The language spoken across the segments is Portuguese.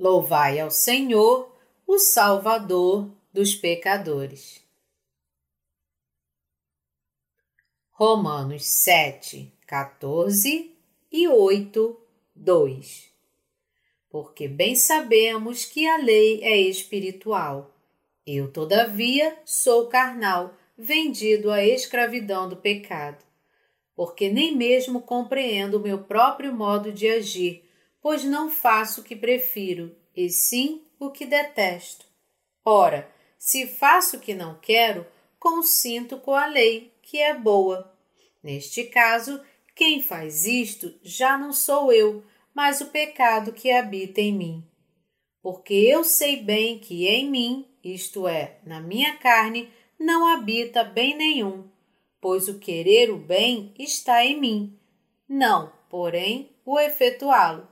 Louvai ao Senhor, o Salvador dos pecadores. Romanos 7, 14 e 8, 2 Porque bem sabemos que a lei é espiritual. Eu, todavia, sou carnal, vendido à escravidão do pecado. Porque nem mesmo compreendo o meu próprio modo de agir pois não faço o que prefiro, e sim o que detesto. Ora, se faço o que não quero, consinto com a lei, que é boa. Neste caso, quem faz isto já não sou eu, mas o pecado que habita em mim. Porque eu sei bem que em mim, isto é, na minha carne, não habita bem nenhum, pois o querer o bem está em mim, não, porém, o efetuá-lo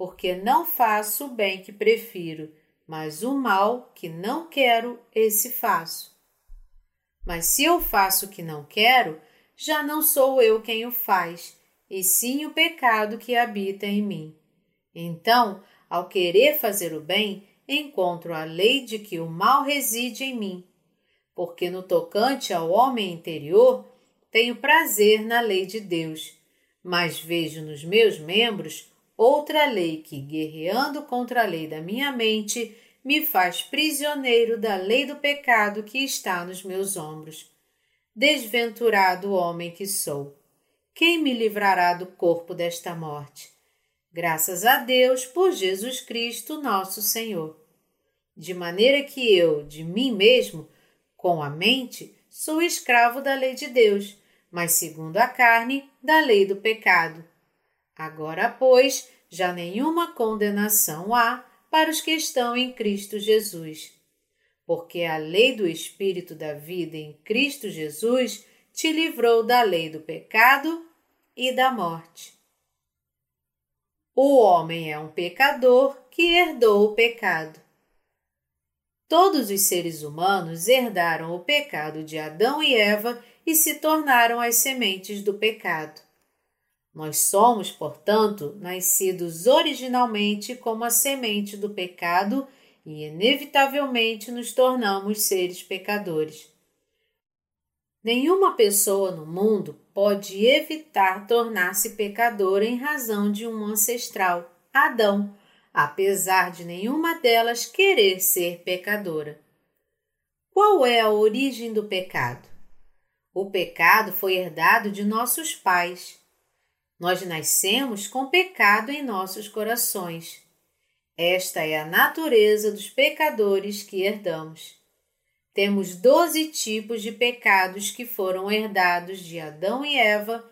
porque não faço o bem que prefiro, mas o mal que não quero, esse faço. Mas se eu faço o que não quero, já não sou eu quem o faz, e sim o pecado que habita em mim. Então, ao querer fazer o bem, encontro a lei de que o mal reside em mim, porque no tocante ao homem interior, tenho prazer na lei de Deus, mas vejo nos meus membros outra lei que, guerreando contra a lei da minha mente, me faz prisioneiro da lei do pecado que está nos meus ombros. Desventurado homem que sou! Quem me livrará do corpo desta morte? Graças a Deus por Jesus Cristo, nosso Senhor. De maneira que eu, de mim mesmo, com a mente, sou escravo da lei de Deus, mas segundo a carne, da lei do pecado. Agora, pois, já nenhuma condenação há para os que estão em Cristo Jesus. Porque a lei do Espírito da vida em Cristo Jesus te livrou da lei do pecado e da morte. O homem é um pecador que herdou o pecado. Todos os seres humanos herdaram o pecado de Adão e Eva e se tornaram as sementes do pecado. Nós somos, portanto, nascidos originalmente como a semente do pecado e, inevitavelmente, nos tornamos seres pecadores. Nenhuma pessoa no mundo pode evitar tornar-se pecadora em razão de um ancestral, Adão, apesar de nenhuma delas querer ser pecadora. Qual é a origem do pecado? O pecado foi herdado de nossos pais. Nós nascemos com pecado em nossos corações. Esta é a natureza dos pecadores que herdamos. Temos doze tipos de pecados que foram herdados de Adão e Eva.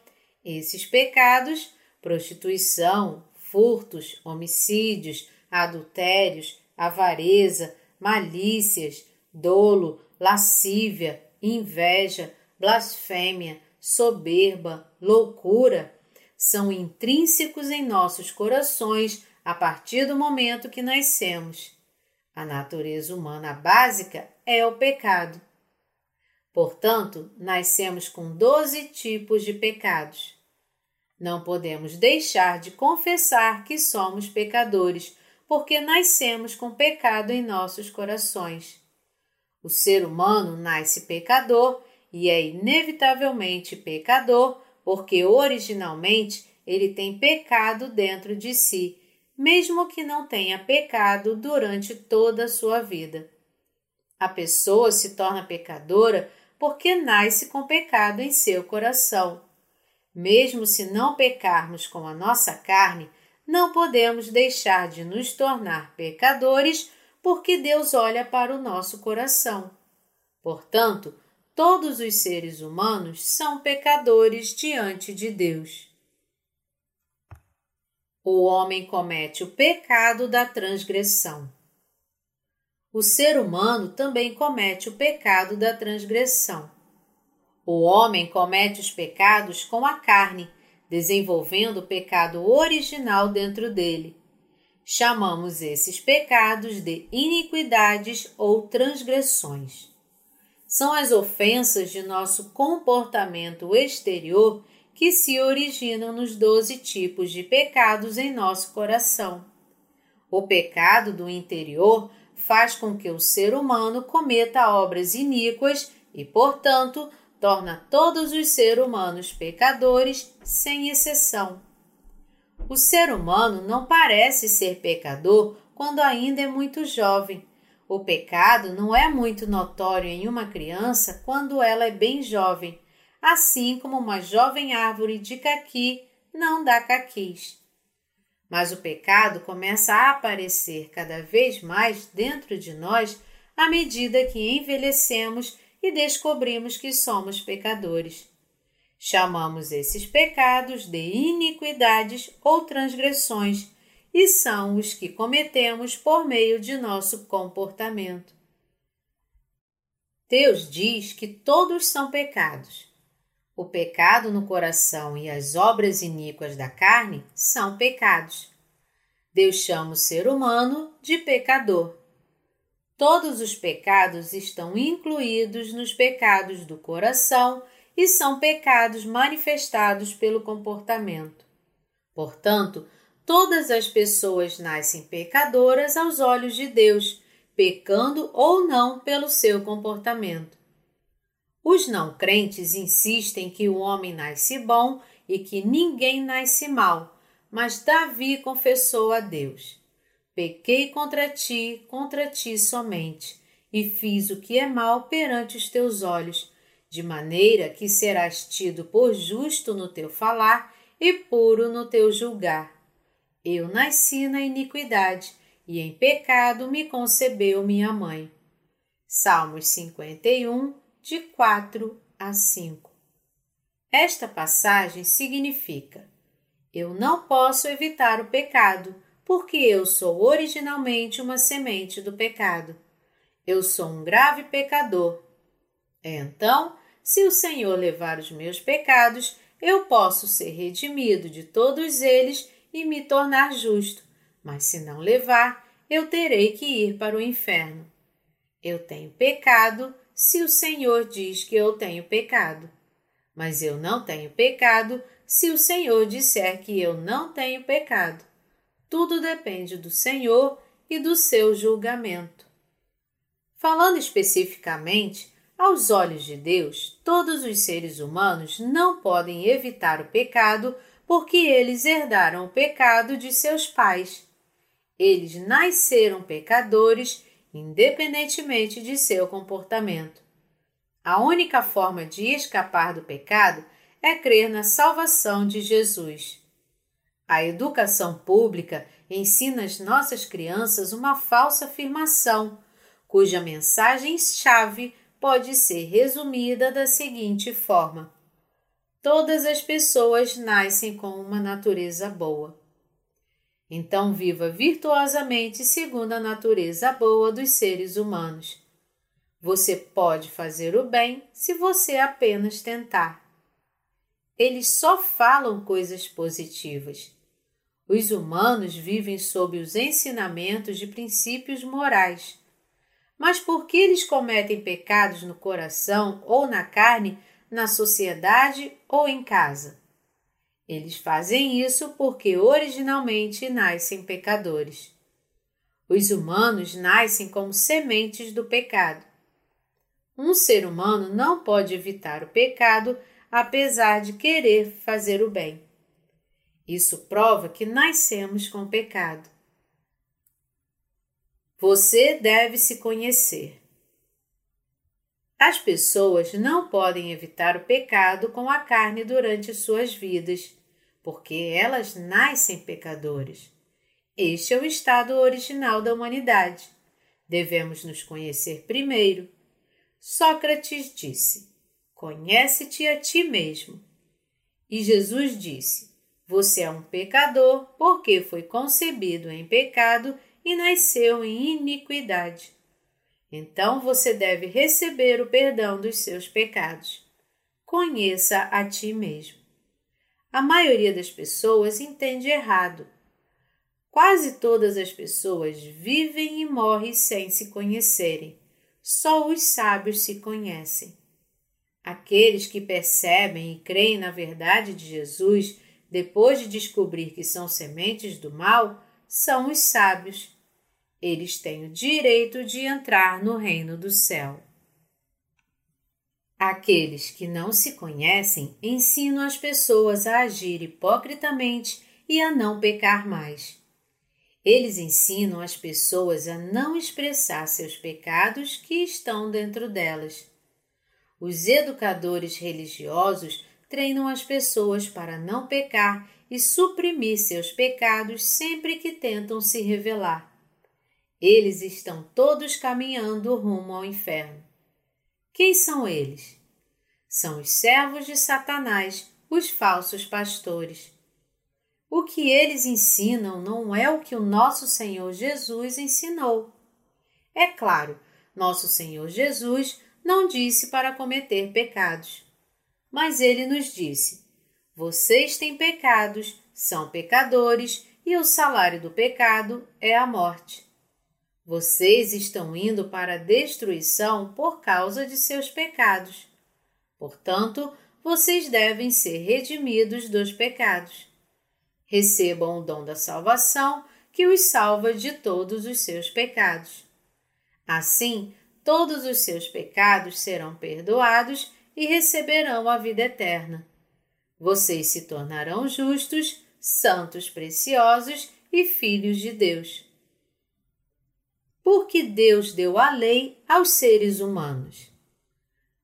Esses pecados, prostituição, furtos, homicídios, adultérios, avareza, malícias, dolo, lascívia, inveja, blasfêmia, soberba, loucura, são intrínsecos em nossos corações a partir do momento que nascemos. A natureza humana básica é o pecado. Portanto, nascemos com doze tipos de pecados. Não podemos deixar de confessar que somos pecadores, porque nascemos com pecado em nossos corações. O ser humano nasce pecador e é inevitavelmente pecador porque originalmente ele tem pecado dentro de si, mesmo que não tenha pecado durante toda a sua vida. A pessoa se torna pecadora porque nasce com pecado em seu coração. Mesmo se não pecarmos com a nossa carne, não podemos deixar de nos tornar pecadores porque Deus olha para o nosso coração. Portanto, todos os seres humanos são pecadores diante de Deus. O homem comete o pecado da transgressão. O ser humano também comete o pecado da transgressão. O homem comete os pecados com a carne, desenvolvendo o pecado original dentro dele. Chamamos esses pecados de iniquidades ou transgressões são as ofensas de nosso comportamento exterior que se originam nos doze tipos de pecados em nosso coração. O pecado do interior faz com que o ser humano cometa obras iníquas e, portanto, torna todos os seres humanos pecadores, sem exceção. O ser humano não parece ser pecador quando ainda é muito jovem. O pecado não é muito notório em uma criança quando ela é bem jovem, assim como uma jovem árvore de caqui não dá caquis. Mas o pecado começa a aparecer cada vez mais dentro de nós à medida que envelhecemos e descobrimos que somos pecadores. Chamamos esses pecados de iniquidades ou transgressões e são os que cometemos por meio de nosso comportamento. Deus diz que todos são pecados. O pecado no coração e as obras iníquas da carne são pecados. Deus chama o ser humano de pecador. Todos os pecados estão incluídos nos pecados do coração e são pecados manifestados pelo comportamento. Portanto, todas as pessoas nascem pecadoras aos olhos de Deus, pecando ou não pelo seu comportamento. Os não crentes insistem que o homem nasce bom e que ninguém nasce mal, mas Davi confessou a Deus: Pequei contra ti, contra ti somente, e fiz o que é mal perante os teus olhos, de maneira que serás tido por justo no teu falar e puro no teu julgar. Eu nasci na iniquidade, e em pecado me concebeu minha mãe. Salmos 51, de 4 a 5. Esta passagem significa: Eu não posso evitar o pecado porque eu sou originalmente uma semente do pecado. Eu sou um grave pecador. Então, se o Senhor levar os meus pecados, eu posso ser redimido de todos eles e me tornar justo, mas se não levar, eu terei que ir para o inferno. Eu tenho pecado se o Senhor diz que eu tenho pecado, mas eu não tenho pecado se o Senhor disser que eu não tenho pecado. Tudo depende do Senhor e do seu julgamento. Falando especificamente, aos olhos de Deus, todos os seres humanos não podem evitar o pecado porque eles herdaram o pecado de seus pais. Eles nasceram pecadores, independentemente de seu comportamento. A única forma de escapar do pecado é crer na salvação de Jesus. A educação pública ensina às nossas crianças uma falsa afirmação, cuja mensagem-chave pode ser resumida da seguinte forma: Todas as pessoas nascem com uma natureza boa. Então viva virtuosamente segundo a natureza boa dos seres humanos. Você pode fazer o bem se você apenas tentar. Eles só falam coisas positivas. Os humanos vivem sob os ensinamentos de princípios morais. Mas por que eles cometem pecados no coração ou na carne, na sociedade ou em casa? Eles fazem isso porque originalmente nascem pecadores. Os humanos nascem como sementes do pecado. Um ser humano não pode evitar o pecado apesar de querer fazer o bem. Isso prova que nascemos com pecado. Você deve se conhecer. As pessoas não podem evitar o pecado com a carne durante suas vidas, porque elas nascem pecadores. Este é o estado original da humanidade. Devemos nos conhecer primeiro. Sócrates disse: Conhece-te a ti mesmo. E Jesus disse: você é um pecador porque foi concebido em pecado e nasceu em iniquidade. Então você deve receber o perdão dos seus pecados. Conheça a ti mesmo. A maioria das pessoas entende errado. Quase todas as pessoas vivem e morrem sem se conhecerem. Só os sábios se conhecem. Aqueles que percebem e creem na verdade de Jesus depois de descobrir que são sementes do mal, são os sábios. Eles têm o direito de entrar no reino do céu. Aqueles que não se conhecem ensinam as pessoas a agir hipocritamente e a não pecar mais. Eles ensinam as pessoas a não expressar seus pecados que estão dentro delas. Os educadores religiosos treinam as pessoas para não pecar e suprimir seus pecados sempre que tentam se revelar. Eles estão todos caminhando rumo ao inferno. Quem são eles? São os servos de Satanás, os falsos pastores. O que eles ensinam não é o que o nosso Senhor Jesus ensinou. É claro, nosso Senhor Jesus não disse para cometer pecados, mas ele nos disse: Vocês têm pecados, são pecadores, e o salário do pecado é a morte. Vocês estão indo para a destruição por causa de seus pecados. Portanto, vocês devem ser redimidos dos pecados recebam o dom da salvação que os salva de todos os seus pecados. Assim, todos os seus pecados serão perdoados e receberão a vida eterna. Vocês se tornarão justos, santos preciosos e filhos de Deus. Porque Deus deu a lei aos seres humanos.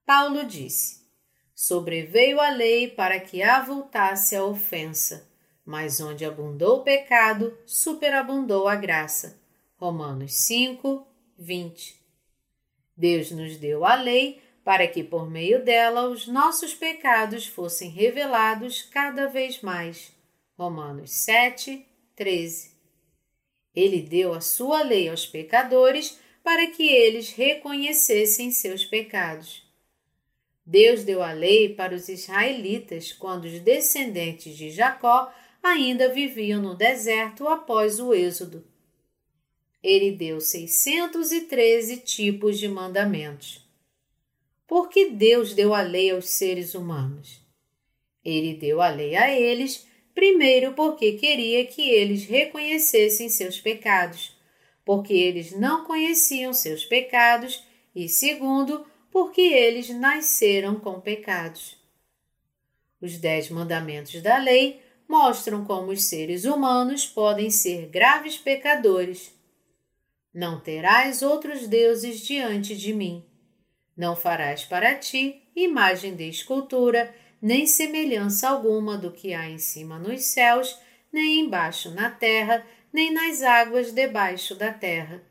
Paulo disse: Sobreveio a lei para que avultasse a ofensa mas onde abundou o pecado, superabundou a graça. Romanos 5, 20. Deus nos deu a lei para que por meio dela os nossos pecados fossem revelados cada vez mais. Romanos 7, 13. Ele deu a sua lei aos pecadores para que eles reconhecessem seus pecados. Deus deu a lei para os israelitas quando os descendentes de Jacó ainda viviam no deserto após o Êxodo. Ele deu 613 tipos de mandamentos. Por que Deus deu a lei aos seres humanos? Ele deu a lei a eles, primeiro porque queria que eles reconhecessem seus pecados, porque eles não conheciam seus pecados, e segundo, porque eles nasceram com pecados. Os dez mandamentos da lei mostram como os seres humanos podem ser graves pecadores. Não terás outros deuses diante de mim. Não farás para ti imagem de escultura, nem semelhança alguma do que há em cima nos céus, nem embaixo na terra, nem nas águas debaixo da terra.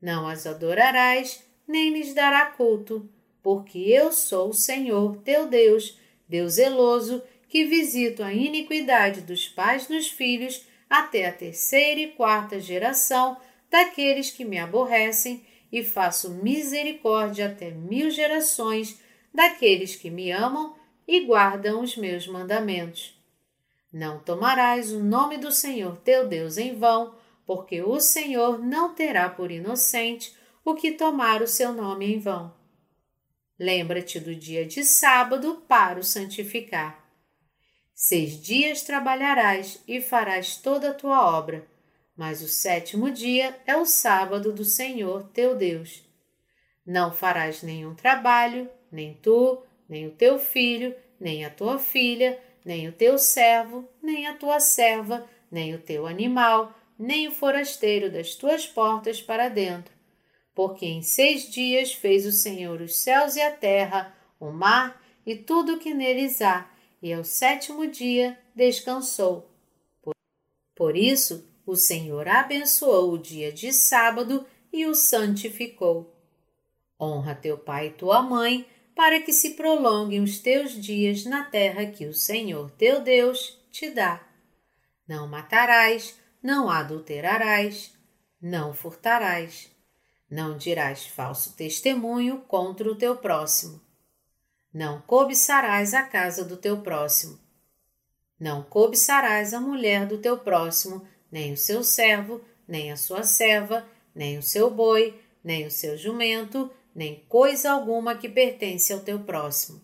Não as adorarás, nem lhes dará culto, porque eu sou o Senhor teu Deus, Deus zeloso, que visito a iniquidade dos pais nos filhos até a terceira e quarta geração daqueles que me aborrecem e faço misericórdia até mil gerações daqueles que me amam e guardam os meus mandamentos. Não tomarás o nome do Senhor teu Deus em vão, porque o Senhor não terá por inocente o que tomar o seu nome em vão. Lembra-te do dia de sábado para o santificar. Seis dias trabalharás e farás toda a tua obra, mas o sétimo dia é o sábado do Senhor teu Deus. Não farás nenhum trabalho, nem tu, nem o teu filho, nem a tua filha, nem o teu servo, nem a tua serva, nem o teu animal, nem o forasteiro das tuas portas para dentro. Porque em seis dias fez o Senhor os céus e a terra, o mar e tudo o que neles há, e ao sétimo dia descansou. Por, isso, o Senhor abençoou o dia de sábado e o santificou. Honra teu pai e tua mãe, para que se prolonguem os teus dias na terra que o Senhor teu Deus te dá. Não matarás, não adulterarás, não furtarás, não dirás falso testemunho contra o teu próximo não cobiçarás a casa do teu próximo. Não cobiçarás a mulher do teu próximo, nem o seu servo, nem a sua serva, nem o seu boi, nem o seu jumento, nem coisa alguma que pertence ao teu próximo.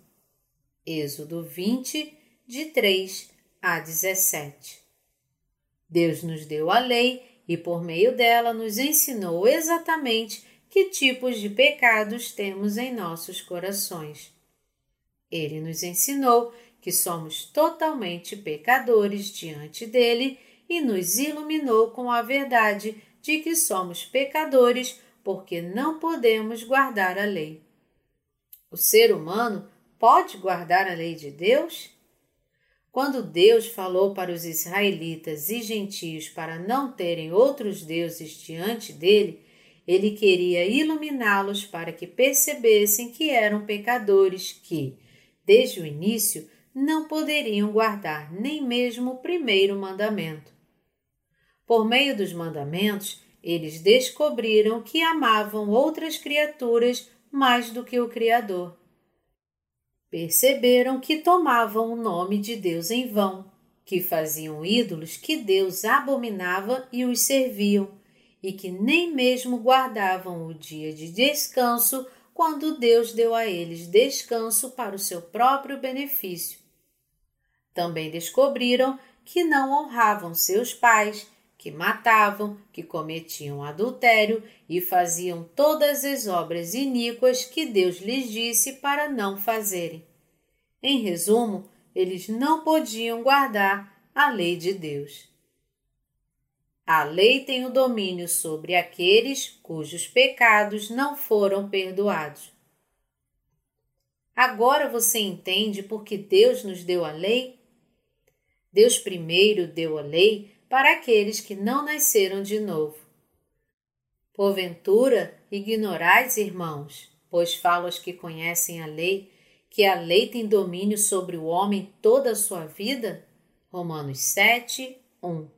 Êxodo 20, de 3 a 17. Deus nos deu a lei e por meio dela nos ensinou exatamente que tipos de pecados temos em nossos corações. Ele nos ensinou que somos totalmente pecadores diante dele e nos iluminou com a verdade de que somos pecadores porque não podemos guardar a lei. O ser humano pode guardar a lei de Deus? Quando Deus falou para os israelitas e gentios para não terem outros deuses diante dele, ele queria iluminá-los para que percebessem que eram pecadores que, desde o início, não poderiam guardar nem mesmo o primeiro mandamento. Por meio dos mandamentos, eles descobriram que amavam outras criaturas mais do que o Criador. Perceberam que tomavam o nome de Deus em vão, que faziam ídolos que Deus abominava e os serviam, e que nem mesmo guardavam o dia de descanso quando Deus deu a eles descanso para o seu próprio benefício. Também descobriram que não honravam seus pais que matavam, que cometiam adultério e faziam todas as obras iníquas que Deus lhes disse para não fazerem. Em resumo, eles não podiam guardar a lei de Deus. A lei tem o domínio sobre aqueles cujos pecados não foram perdoados. Agora você entende por que Deus nos deu a lei? Deus primeiro deu a lei para aqueles que não nasceram de novo. Porventura, ignorais, irmãos, pois falo aos que conhecem a lei, que a lei tem domínio sobre o homem toda a sua vida? Romanos 7, 1.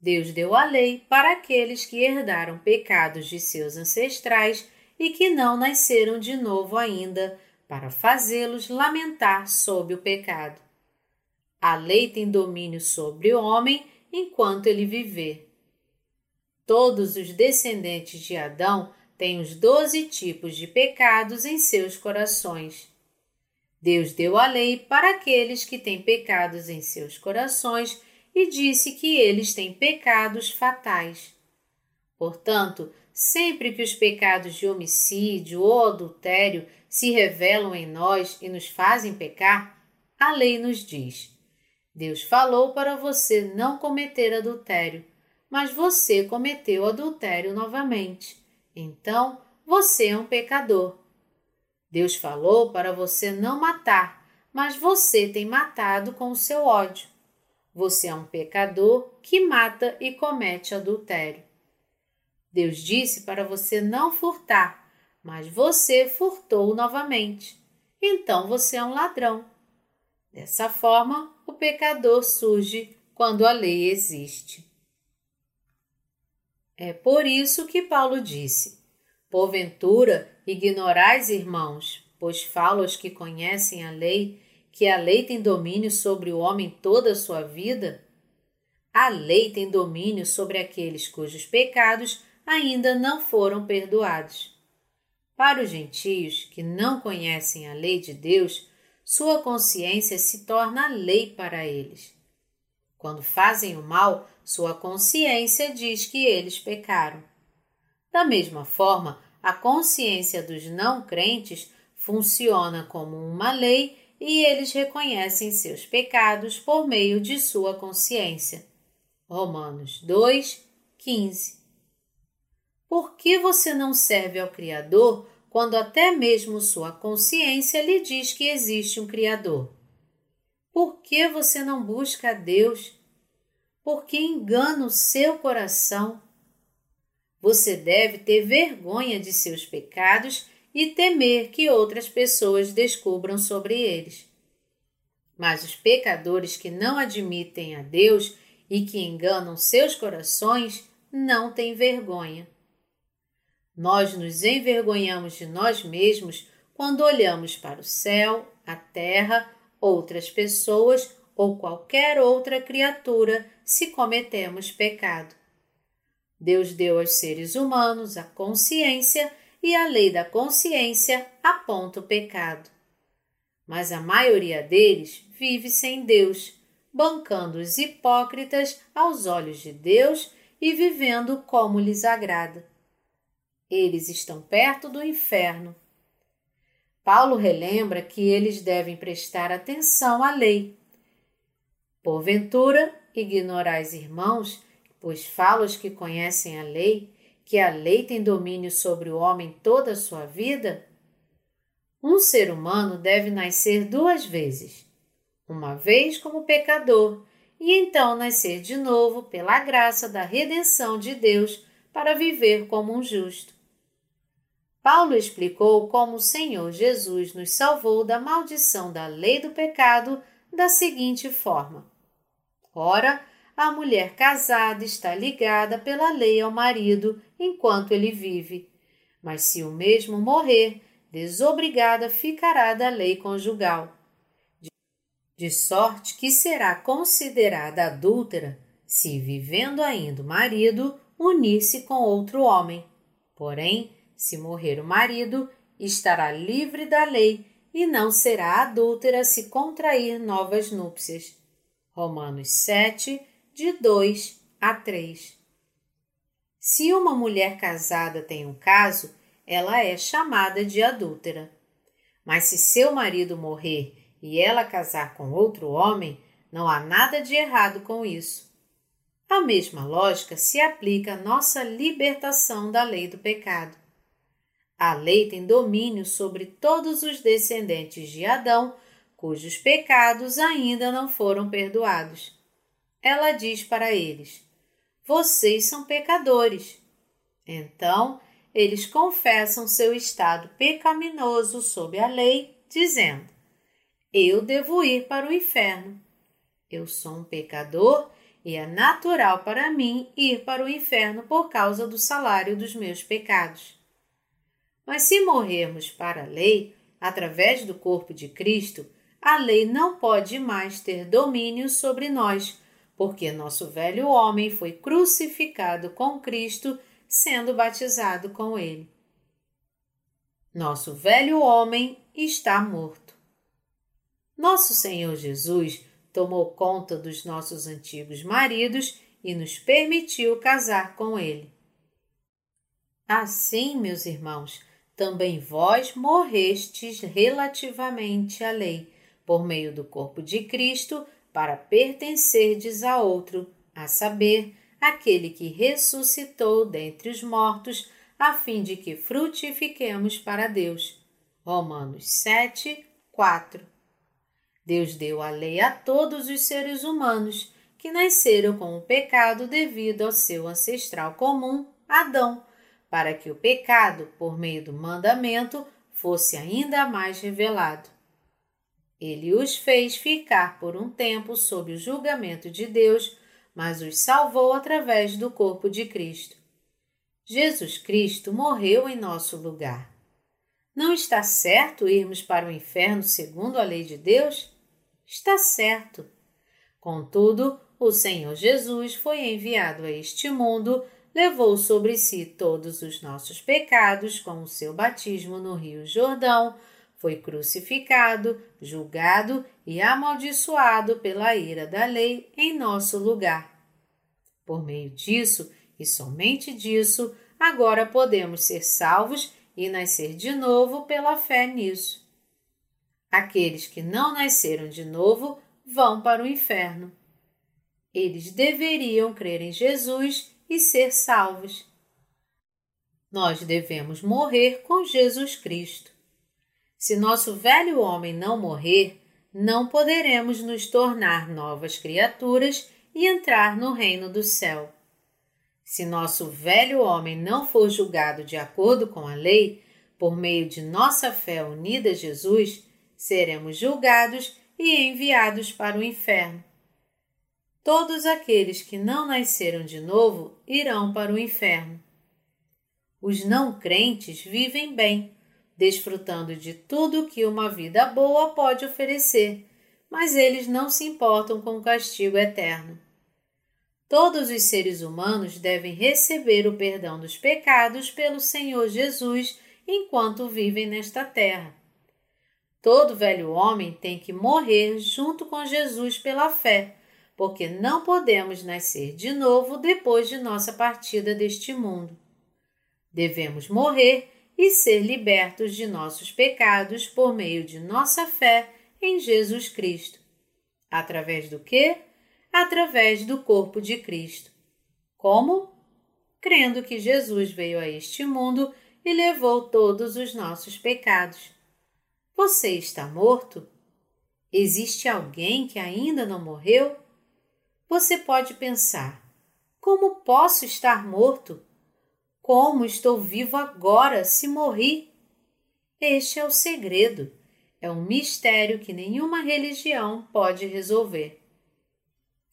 Deus deu a lei para aqueles que herdaram pecados de seus ancestrais e que não nasceram de novo ainda, para fazê-los lamentar sob o pecado. A lei tem domínio sobre o homem enquanto ele viver. Todos os descendentes de Adão têm os doze tipos de pecados em seus corações. Deus deu a lei para aqueles que têm pecados em seus corações e disse que eles têm pecados fatais. Portanto, sempre que os pecados de homicídio ou adultério se revelam em nós e nos fazem pecar, a lei nos diz: Deus falou para você não cometer adultério, mas você cometeu adultério novamente. Então, você é um pecador. Deus falou para você não matar, mas você tem matado com o seu ódio. Você é um pecador que mata e comete adultério. Deus disse para você não furtar, mas você furtou novamente. Então você é um ladrão. Dessa forma, o pecador surge quando a lei existe. É por isso que Paulo disse: Porventura, ignorais, irmãos, pois falo aos que conhecem a lei, que a lei tem domínio sobre o homem toda a sua vida? A lei tem domínio sobre aqueles cujos pecados ainda não foram perdoados. Para os gentios que não conhecem a lei de Deus, sua consciência se torna lei para eles. Quando fazem o mal, sua consciência diz que eles pecaram. Da mesma forma, a consciência dos não crentes funciona como uma lei e eles reconhecem seus pecados por meio de sua consciência. Romanos 2, 15. Por que você não serve ao Criador quando até mesmo sua consciência lhe diz que existe um Criador? Por que você não busca a Deus? Por que engana o seu coração? Você deve ter vergonha de seus pecados e temer que outras pessoas descubram sobre eles. Mas os pecadores que não admitem a Deus e que enganam seus corações não têm vergonha. Nós nos envergonhamos de nós mesmos quando olhamos para o céu, a terra, outras pessoas ou qualquer outra criatura se cometemos pecado. Deus deu aos seres humanos a consciência e a lei da consciência aponta o pecado. Mas a maioria deles vive sem Deus, bancando os hipócritas aos olhos de Deus e vivendo como lhes agrada. Eles estão perto do inferno. Paulo relembra que eles devem prestar atenção à lei. Porventura, ignorais irmãos, pois falo aos que conhecem a lei, que a lei tem domínio sobre o homem toda a sua vida? Um ser humano deve nascer duas vezes, uma vez como pecador e então nascer de novo pela graça da redenção de Deus para viver como um justo. Paulo explicou como o Senhor Jesus nos salvou da maldição da lei do pecado da seguinte forma: Ora, a mulher casada está ligada pela lei ao marido enquanto ele vive, mas se o mesmo morrer, desobrigada ficará da lei conjugal. De sorte que será considerada adúltera se, vivendo ainda o marido, unir-se com outro homem. Porém, se morrer o marido, estará livre da lei e não será adúltera se contrair novas núpcias. Romanos 7, de 2 a 3. Se uma mulher casada tem um caso, ela é chamada de adúltera. Mas se seu marido morrer e ela casar com outro homem, não há nada de errado com isso. A mesma lógica se aplica à nossa libertação da lei do pecado. A lei tem domínio sobre todos os descendentes de Adão cujos pecados ainda não foram perdoados. Ela diz para eles: Vocês são pecadores. Então, eles confessam seu estado pecaminoso sob a lei, dizendo: eu devo ir para o inferno. Eu sou um pecador e é natural para mim ir para o inferno por causa do salário dos meus pecados. Mas se morrermos para a lei, através do corpo de Cristo, a lei não pode mais ter domínio sobre nós, porque nosso velho homem foi crucificado com Cristo, sendo batizado com ele. Nosso velho homem está morto. Nosso Senhor Jesus tomou conta dos nossos antigos maridos e nos permitiu casar com ele. Assim, meus irmãos, também vós morrestes relativamente à lei, por meio do corpo de Cristo, para pertencerdes a outro, a saber, aquele que ressuscitou dentre os mortos, a fim de que frutifiquemos para Deus. Romanos 7, 4 Deus deu a lei a todos os seres humanos que nasceram com o pecado devido ao seu ancestral comum, Adão, para que o pecado, por meio do mandamento, fosse ainda mais revelado. Ele os fez ficar por um tempo sob o julgamento de Deus, mas os salvou através do corpo de Cristo. Jesus Cristo morreu em nosso lugar. Não está certo irmos para o inferno segundo a lei de Deus? está certo. Contudo, o Senhor Jesus foi enviado a este mundo, levou sobre si todos os nossos pecados com o seu batismo no Rio Jordão, foi crucificado, julgado e amaldiçoado pela ira da lei em nosso lugar. Por meio disso, e somente disso, agora podemos ser salvos e nascer de novo pela fé nisso. Aqueles que não nasceram de novo vão para o inferno. Eles deveriam crer em Jesus e ser salvos. Nós devemos morrer com Jesus Cristo. Se nosso velho homem não morrer, não poderemos nos tornar novas criaturas e entrar no reino do céu. Se nosso velho homem não for julgado de acordo com a lei, por meio de nossa fé unida a Jesus, seremos julgados e enviados para o inferno. Todos aqueles que não nasceram de novo irão para o inferno. Os não crentes vivem bem, desfrutando de tudo que uma vida boa pode oferecer, mas eles não se importam com o castigo eterno. Todos os seres humanos devem receber o perdão dos pecados pelo Senhor Jesus enquanto vivem nesta terra. Todo velho homem tem que morrer junto com Jesus pela fé, porque não podemos nascer de novo depois de nossa partida deste mundo. Devemos morrer e ser libertos de nossos pecados por meio de nossa fé em Jesus Cristo. Através do quê? Através do corpo de Cristo. Como? Crendo que Jesus veio a este mundo e levou todos os nossos pecados. Você está morto? Existe alguém que ainda não morreu? Você pode pensar: como posso estar morto? Como estou vivo agora se morri? Este é o segredo. É um mistério que nenhuma religião pode resolver.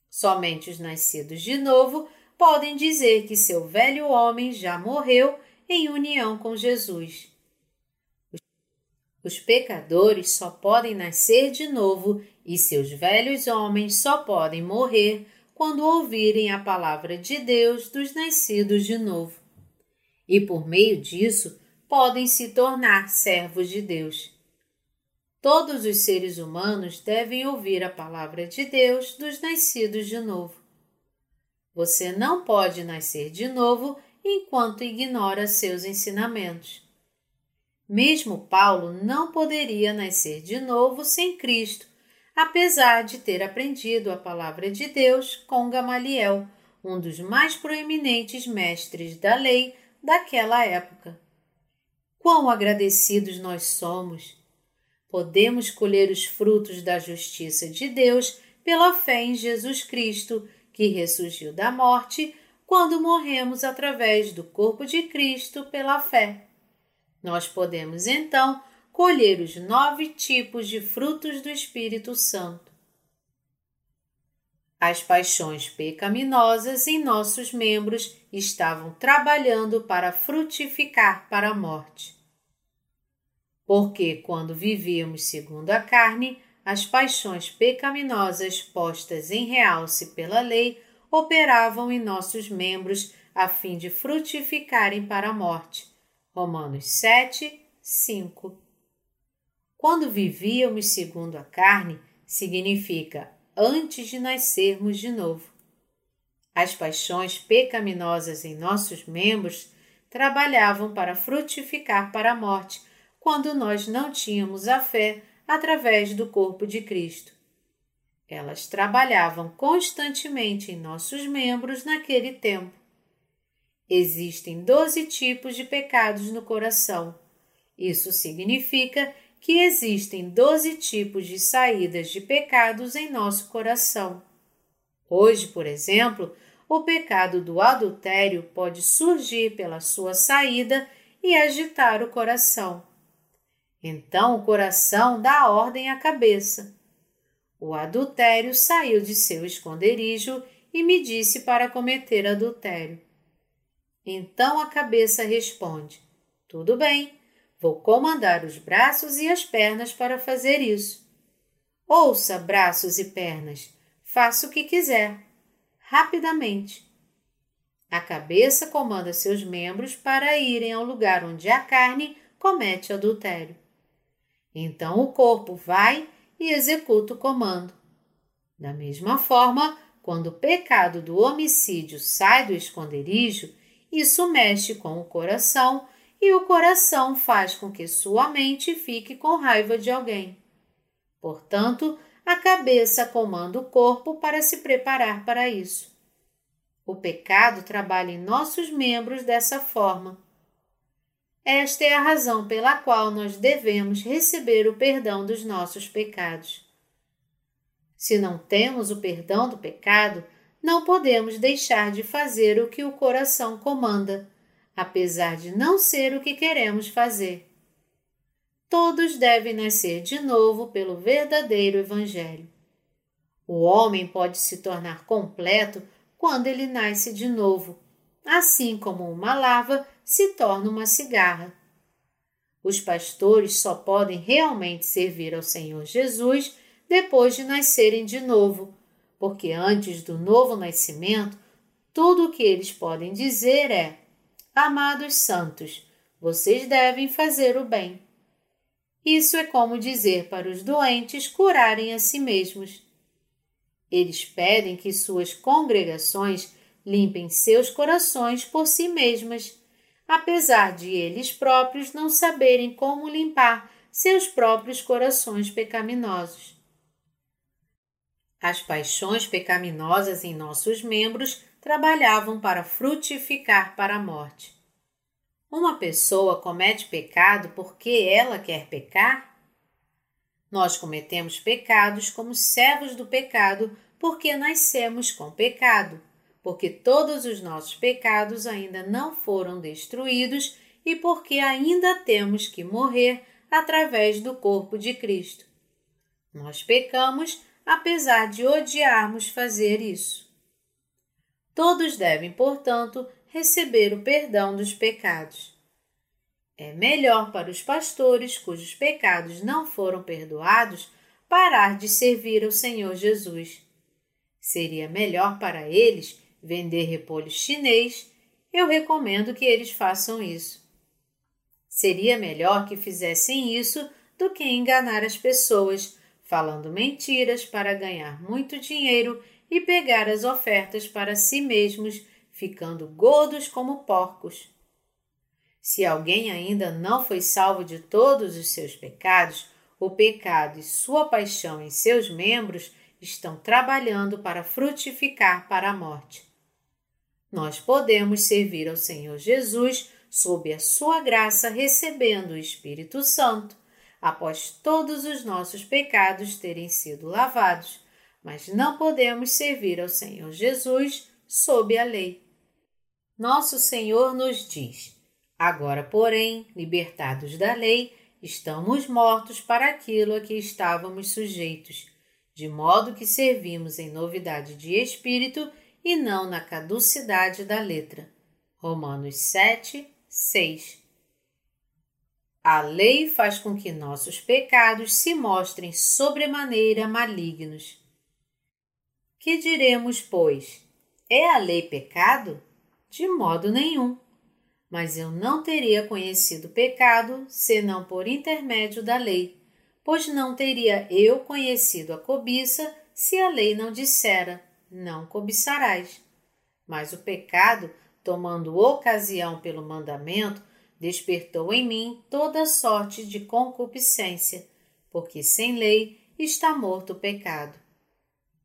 Somente os nascidos de novo podem dizer que seu velho homem já morreu em união com Jesus. Os pecadores só podem nascer de novo e seus velhos homens só podem morrer quando ouvirem a palavra de Deus dos nascidos de novo. E por meio disso podem se tornar servos de Deus. Todos os seres humanos devem ouvir a palavra de Deus dos nascidos de novo. Você não pode nascer de novo enquanto ignora seus ensinamentos. Mesmo Paulo não poderia nascer de novo sem Cristo, apesar de ter aprendido a palavra de Deus com Gamaliel, um dos mais proeminentes mestres da lei daquela época. Quão agradecidos nós somos! Podemos colher os frutos da justiça de Deus pela fé em Jesus Cristo, que ressurgiu da morte quando morremos através do corpo de Cristo pela fé. Nós podemos então colher os nove tipos de frutos do Espírito Santo. As paixões pecaminosas em nossos membros estavam trabalhando para frutificar para a morte. Porque, quando vivíamos segundo a carne, as paixões pecaminosas postas em realce pela lei operavam em nossos membros a fim de frutificarem para a morte. Romanos 7, 5. Quando vivíamos segundo a carne, significa antes de nascermos de novo. As paixões pecaminosas em nossos membros trabalhavam para frutificar para a morte quando nós não tínhamos a fé através do corpo de Cristo. Elas trabalhavam constantemente em nossos membros naquele tempo. Existem doze tipos de pecados no coração. Isso significa que existem doze tipos de saídas de pecados em nosso coração. Hoje, por exemplo, o pecado do adultério pode surgir pela sua saída e agitar o coração. Então o coração dá ordem à cabeça. O adultério saiu de seu esconderijo e me disse para cometer adultério. Então a cabeça responde: Tudo bem, vou comandar os braços e as pernas para fazer isso. Ouça, braços e pernas, faça o que quiser, rapidamente. A cabeça comanda seus membros para irem ao lugar onde a carne comete adultério. Então o corpo vai e executa o comando. Da mesma forma, quando o pecado do homicídio sai do esconderijo, isso mexe com o coração e o coração faz com que sua mente fique com raiva de alguém. Portanto, a cabeça comanda o corpo para se preparar para isso. O pecado trabalha em nossos membros dessa forma. Esta é a razão pela qual nós devemos receber o perdão dos nossos pecados. Se não temos o perdão do pecado, não podemos deixar de fazer o que o coração comanda, apesar de não ser o que queremos fazer. Todos devem nascer de novo pelo verdadeiro Evangelho. O homem pode se tornar completo quando ele nasce de novo, assim como uma larva se torna uma cigarra. Os pastores só podem realmente servir ao Senhor Jesus depois de nascerem de novo, porque antes do novo nascimento, tudo o que eles podem dizer é: Amados santos, vocês devem fazer o bem. Isso é como dizer para os doentes curarem a si mesmos. Eles pedem que suas congregações limpem seus corações por si mesmas, apesar de eles próprios não saberem como limpar seus próprios corações pecaminosos. As paixões pecaminosas em nossos membros trabalhavam para frutificar para a morte. Uma pessoa comete pecado porque ela quer pecar? Nós cometemos pecados como servos do pecado porque nascemos com pecado, porque todos os nossos pecados ainda não foram destruídos e porque ainda temos que morrer através do corpo de Cristo. Nós pecamos apesar de odiarmos fazer isso. Todos devem, portanto, receber o perdão dos pecados. É melhor para os pastores cujos pecados não foram perdoados parar de servir ao Senhor Jesus. Seria melhor para eles vender repolho chinês. Eu recomendo que eles façam isso. Seria melhor que fizessem isso do que enganar as pessoas falando mentiras para ganhar muito dinheiro e pegar as ofertas para si mesmos, ficando gordos como porcos. Se alguém ainda não foi salvo de todos os seus pecados, o pecado e sua paixão em seus membros estão trabalhando para frutificar para a morte. Nós podemos servir ao Senhor Jesus sob a sua graça, recebendo o Espírito Santo após todos os nossos pecados terem sido lavados, mas não podemos servir ao Senhor Jesus sob a lei. Nosso Senhor nos diz: Agora, porém, libertados da lei, estamos mortos para aquilo a que estávamos sujeitos, de modo que servimos em novidade de espírito e não na caducidade da letra. Romanos 7, 6 a lei faz com que nossos pecados se mostrem sobremaneira malignos. Que diremos, pois? É a lei pecado? De modo nenhum. Mas eu não teria conhecido pecado senão por intermédio da lei, pois não teria eu conhecido a cobiça se a lei não dissera: não cobiçarás. Mas o pecado, tomando ocasião pelo mandamento, despertou em mim toda sorte de concupiscência, porque sem lei está morto o pecado.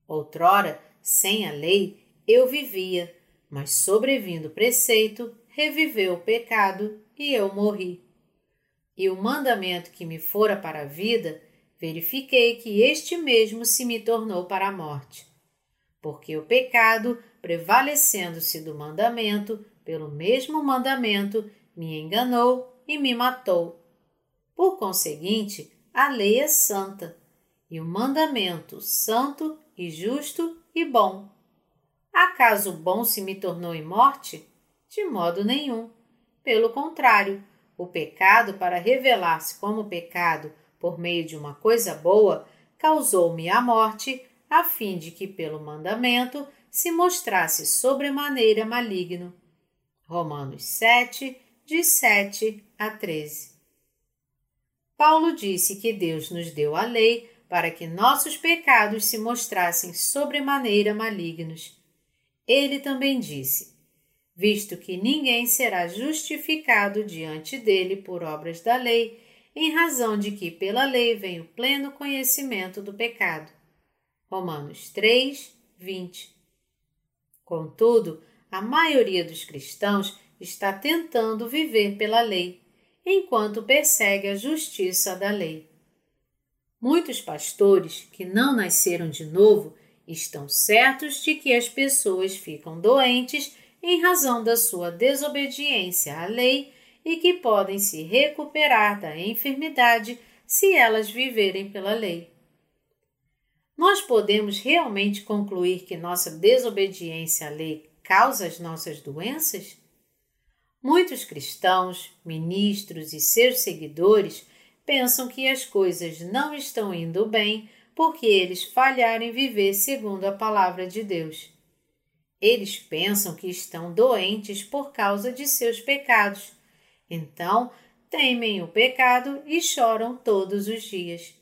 Outrora, sem a lei, eu vivia, mas sobrevindo o preceito, reviveu o pecado e eu morri. E o mandamento que me fora para a vida, verifiquei que este mesmo se me tornou para a morte. Porque o pecado, prevalecendo-se do mandamento, pelo mesmo mandamento, me enganou e me matou. Por conseguinte, a lei é santa, e o mandamento santo e justo e bom. Acaso o bom se me tornou em morte? De modo nenhum. Pelo contrário, o pecado, para revelar-se como pecado por meio de uma coisa boa, causou-me a morte, a fim de que, pelo mandamento, se mostrasse sobremaneira maligno. Romanos 7, de 7 a 13. Paulo disse que Deus nos deu a lei para que nossos pecados se mostrassem sobremaneira malignos. Ele também disse: Visto que ninguém será justificado diante dele por obras da lei, em razão de que pela lei vem o pleno conhecimento do pecado. Romanos 3, 20. Contudo, a maioria dos cristãos está tentando viver pela lei, enquanto persegue a justiça da lei. Muitos pastores que não nasceram de novo estão certos de que as pessoas ficam doentes em razão da sua desobediência à lei e que podem se recuperar da enfermidade se elas viverem pela lei. Nós podemos realmente concluir que nossa desobediência à lei causa as nossas doenças? Muitos cristãos, ministros e seus seguidores pensam que as coisas não estão indo bem porque eles falharam em viver segundo a palavra de Deus. Eles pensam que estão doentes por causa de seus pecados. Então, temem o pecado e choram todos os dias.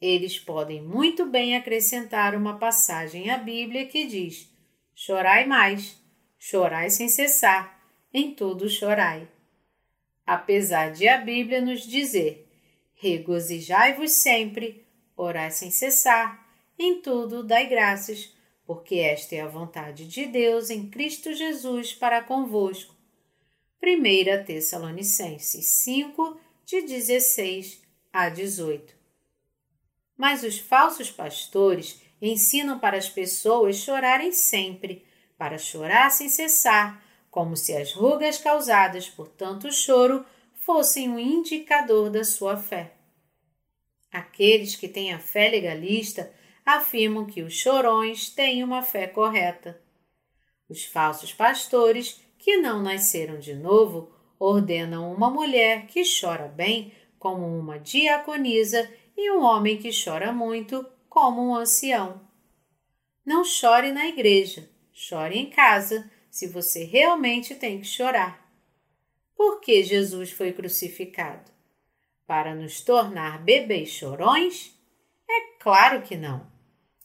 Eles podem muito bem acrescentar uma passagem à Bíblia que diz: Chorai mais, chorai sem cessar, em tudo chorai. Apesar de a Bíblia nos dizer: Regozijai-vos sempre, orai sem cessar, em tudo dai graças, porque esta é a vontade de Deus em Cristo Jesus para convosco. 1 Tessalonicenses 5, de 16 a 18. Mas os falsos pastores ensinam para as pessoas chorarem sempre, para chorar sem cessar, como se as rugas causadas por tanto choro fossem um indicador da sua fé. Aqueles que têm a fé legalista afirmam que os chorões têm uma fé correta. Os falsos pastores, que não nasceram de novo, ordenam uma mulher que chora bem como uma diaconisa e um homem que chora muito, como um ancião. Não chore na igreja, chore em casa, se você realmente tem que chorar. Por que Jesus foi crucificado? Para nos tornar bebês chorões? É claro que não.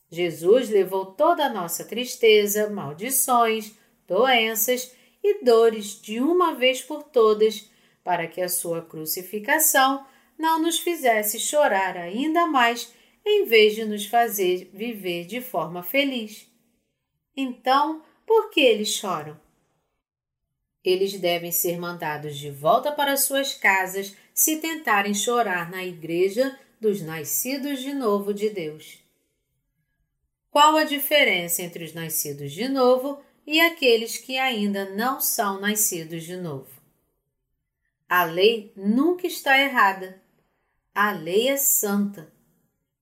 Jesus levou toda a nossa tristeza, maldições, doenças e dores de uma vez por todas, para que a sua crucificação não nos fizesse chorar ainda mais em vez de nos fazer viver de forma feliz. Então, por que eles choram? Eles devem ser mandados de volta para suas casas se tentarem chorar na igreja dos nascidos de novo de Deus. Qual a diferença entre os nascidos de novo e aqueles que ainda não são nascidos de novo? A lei nunca está errada. A lei é santa.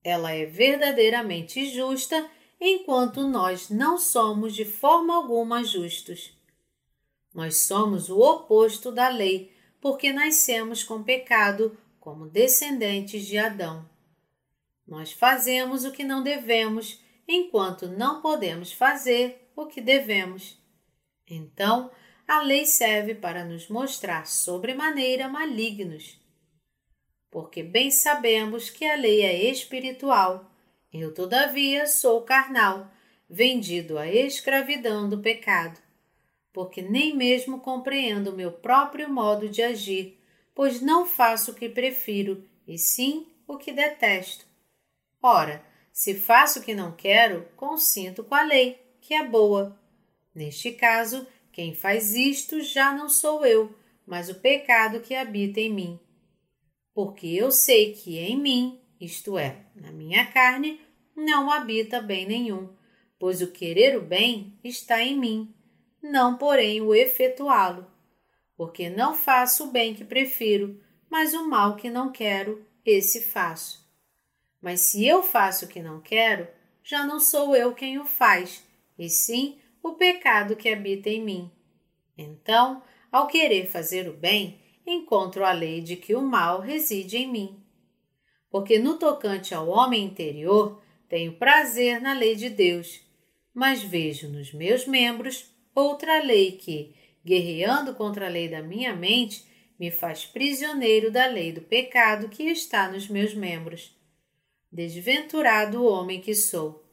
Ela é verdadeiramente justa, enquanto nós não somos de forma alguma justos. Nós somos o oposto da lei, porque nascemos com pecado como descendentes de Adão. Nós fazemos o que não devemos, enquanto não podemos fazer o que devemos. Então, a lei serve para nos mostrar sobremaneira malignos porque bem sabemos que a lei é espiritual. Eu, todavia, sou carnal, vendido à escravidão do pecado, porque nem mesmo compreendo o meu próprio modo de agir, pois não faço o que prefiro, e sim o que detesto. Ora, se faço o que não quero, consinto com a lei, que é boa. Neste caso, quem faz isto já não sou eu, mas o pecado que habita em mim porque eu sei que em mim, isto é, na minha carne, não habita bem nenhum, pois o querer o bem está em mim, não porém o efetuá-lo. Porque não faço o bem que prefiro, mas o mal que não quero, esse faço. Mas se eu faço o que não quero, já não sou eu quem o faz, e sim o pecado que habita em mim. Então, ao querer fazer o bem, encontro a lei de que o mal reside em mim. Porque no tocante ao homem interior, tenho prazer na lei de Deus, mas vejo nos meus membros outra lei que, guerreando contra a lei da minha mente, me faz prisioneiro da lei do pecado que está nos meus membros. Desventurado o homem que sou,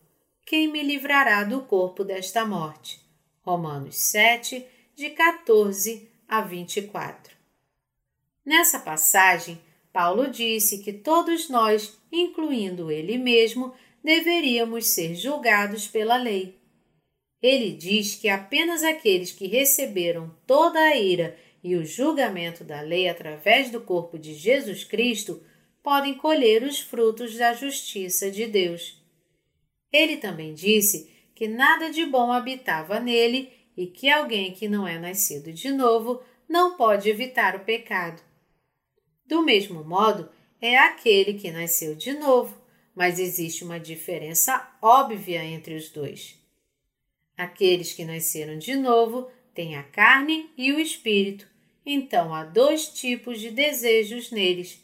quem me livrará do corpo desta morte? Romanos 7, de 14 a 24. Nessa passagem, Paulo disse que todos nós, incluindo ele mesmo, deveríamos ser julgados pela lei. Ele diz que apenas aqueles que receberam toda a ira e o julgamento da lei através do corpo de Jesus Cristo podem colher os frutos da justiça de Deus. Ele também disse que nada de bom habitava nele e que alguém que não é nascido de novo não pode evitar o pecado. Do mesmo modo, é aquele que nasceu de novo, mas existe uma diferença óbvia entre os dois. Aqueles que nasceram de novo têm a carne e o espírito, então há dois tipos de desejos neles.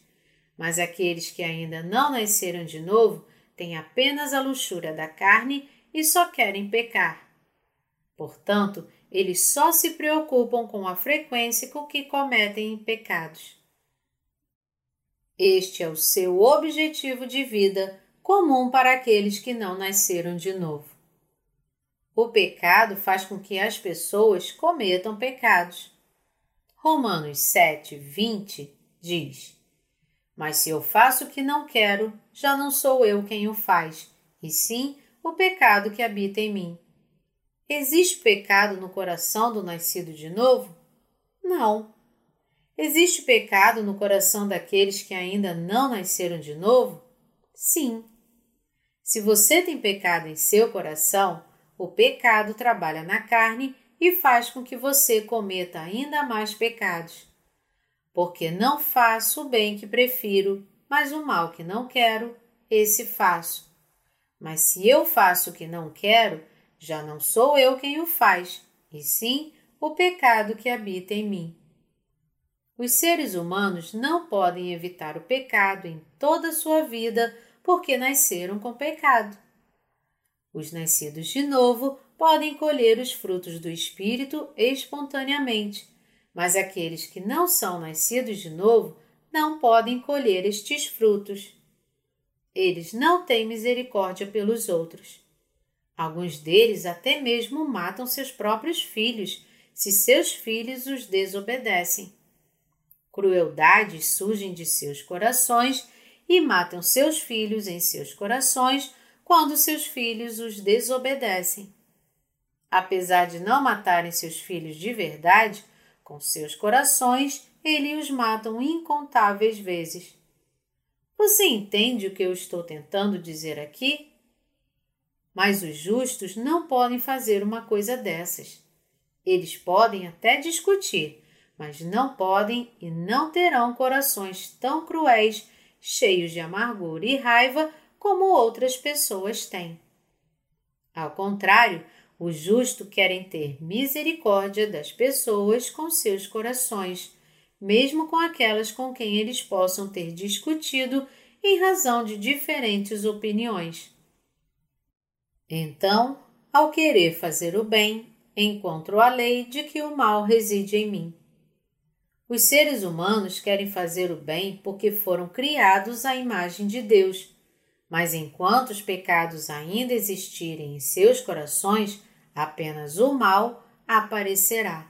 Mas aqueles que ainda não nasceram de novo têm apenas a luxúria da carne e só querem pecar. Portanto, eles só se preocupam com a frequência com que cometem pecados. Este é o seu objetivo de vida comum para aqueles que não nasceram de novo. O pecado faz com que as pessoas cometam pecados. Romanos 7, 20 diz: Mas se eu faço o que não quero, já não sou eu quem o faz, e sim o pecado que habita em mim. Existe pecado no coração do nascido de novo? Não. Existe pecado no coração daqueles que ainda não nasceram de novo? Sim. Se você tem pecado em seu coração, o pecado trabalha na carne e faz com que você cometa ainda mais pecados. Porque não faço o bem que prefiro, mas o mal que não quero, esse faço. Mas se eu faço o que não quero, já não sou eu quem o faz, e sim o pecado que habita em mim. Os seres humanos não podem evitar o pecado em toda a sua vida porque nasceram com pecado. Os nascidos de novo podem colher os frutos do Espírito espontaneamente, mas aqueles que não são nascidos de novo não podem colher estes frutos. Eles não têm misericórdia pelos outros. Alguns deles até mesmo matam seus próprios filhos, se seus filhos os desobedecem. Crueldades surgem de seus corações e matam seus filhos em seus corações quando seus filhos os desobedecem. Apesar de não matarem seus filhos de verdade, com seus corações, eles os matam incontáveis vezes. Você entende o que eu estou tentando dizer aqui? Mas os justos não podem fazer uma coisa dessas. Eles podem até discutir, mas não podem e não terão corações tão cruéis, cheios de amargura e raiva como outras pessoas têm. Ao contrário, os justos querem ter misericórdia das pessoas com seus corações, mesmo com aquelas com quem eles possam ter discutido em razão de diferentes opiniões. Então, ao querer fazer o bem, encontro a lei de que o mal reside em mim. Os seres humanos querem fazer o bem porque foram criados à imagem de Deus, mas enquanto os pecados ainda existirem em seus corações, apenas o mal aparecerá.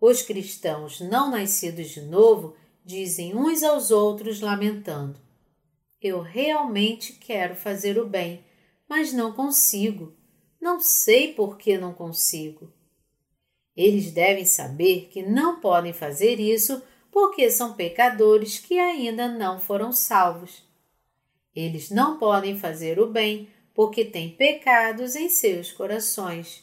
Os cristãos não nascidos de novo dizem uns aos outros, lamentando: Eu realmente quero fazer o bem mas não consigo. Não sei por que não consigo. Eles devem saber que não podem fazer isso porque são pecadores que ainda não foram salvos. Eles não podem fazer o bem porque têm pecados em seus corações.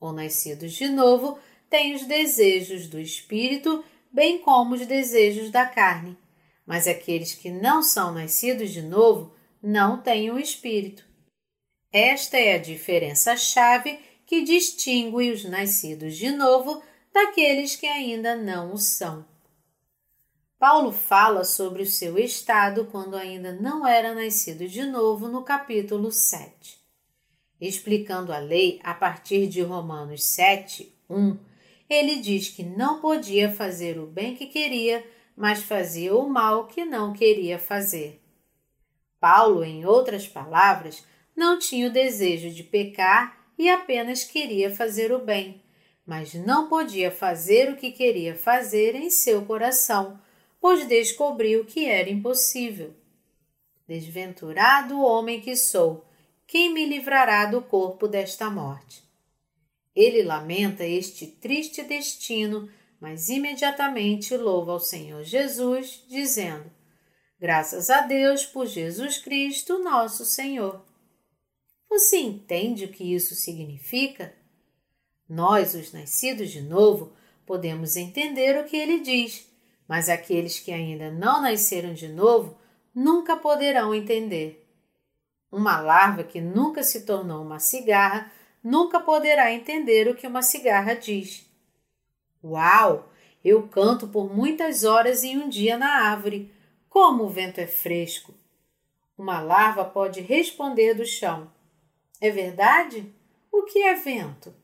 O nascidos de novo têm os desejos do espírito, bem como os desejos da carne, mas aqueles que não são nascidos de novo não têm o espírito. Esta é a diferença-chave que distingue os nascidos de novo daqueles que ainda não o são. Paulo fala sobre o seu estado quando ainda não era nascido de novo no capítulo 7. Explicando a lei a partir de Romanos 7, 1, ele diz que não podia fazer o bem que queria, mas fazia o mal que não queria fazer. Paulo, em outras palavras, não tinha o desejo de pecar e apenas queria fazer o bem, mas não podia fazer o que queria fazer em seu coração, pois descobriu que era impossível. Desventurado homem que sou, quem me livrará do corpo desta morte? Ele lamenta este triste destino, mas imediatamente louva ao Senhor Jesus, dizendo: Graças a Deus por Jesus Cristo, nosso Senhor. Você entende o que isso significa? Nós, os nascidos de novo, podemos entender o que ele diz, mas aqueles que ainda não nasceram de novo nunca poderão entender. Uma larva que nunca se tornou uma cigarra nunca poderá entender o que uma cigarra diz. Uau! Eu canto por muitas horas em um dia na árvore. Como o vento é fresco! Uma larva pode responder do chão. É verdade? O que é vento?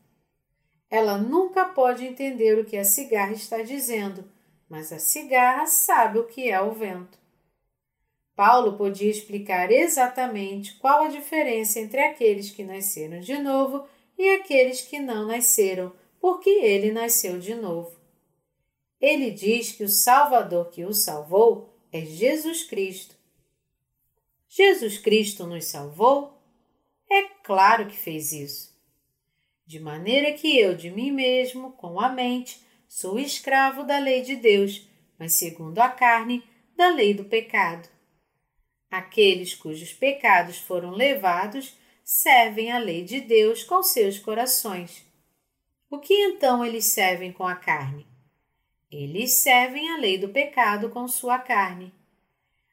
Ela nunca pode entender o que a cigarra está dizendo, mas a cigarra sabe o que é o vento. Paulo podia explicar exatamente qual a diferença entre aqueles que nasceram de novo e aqueles que não nasceram, porque ele nasceu de novo. Ele diz que o Salvador que o salvou é Jesus Cristo. Jesus Cristo nos salvou? É claro que fez isso. De maneira que eu, de mim mesmo, com a mente, sou escravo da lei de Deus, mas segundo a carne, da lei do pecado. Aqueles cujos pecados foram levados servem a lei de Deus com seus corações. O que então eles servem com a carne? Eles servem a lei do pecado com sua carne.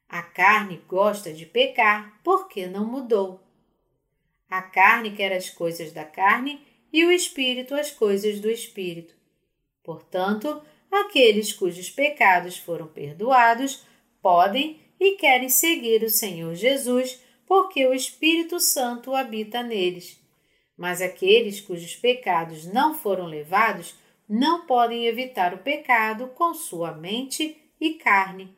A carne gosta de pecar porque não mudou. A carne quer as coisas da carne e o espírito as coisas do espírito. Portanto, aqueles cujos pecados foram perdoados podem e querem seguir o Senhor Jesus porque o Espírito Santo habita neles. Mas aqueles cujos pecados não foram levados não podem evitar o pecado com sua mente e carne.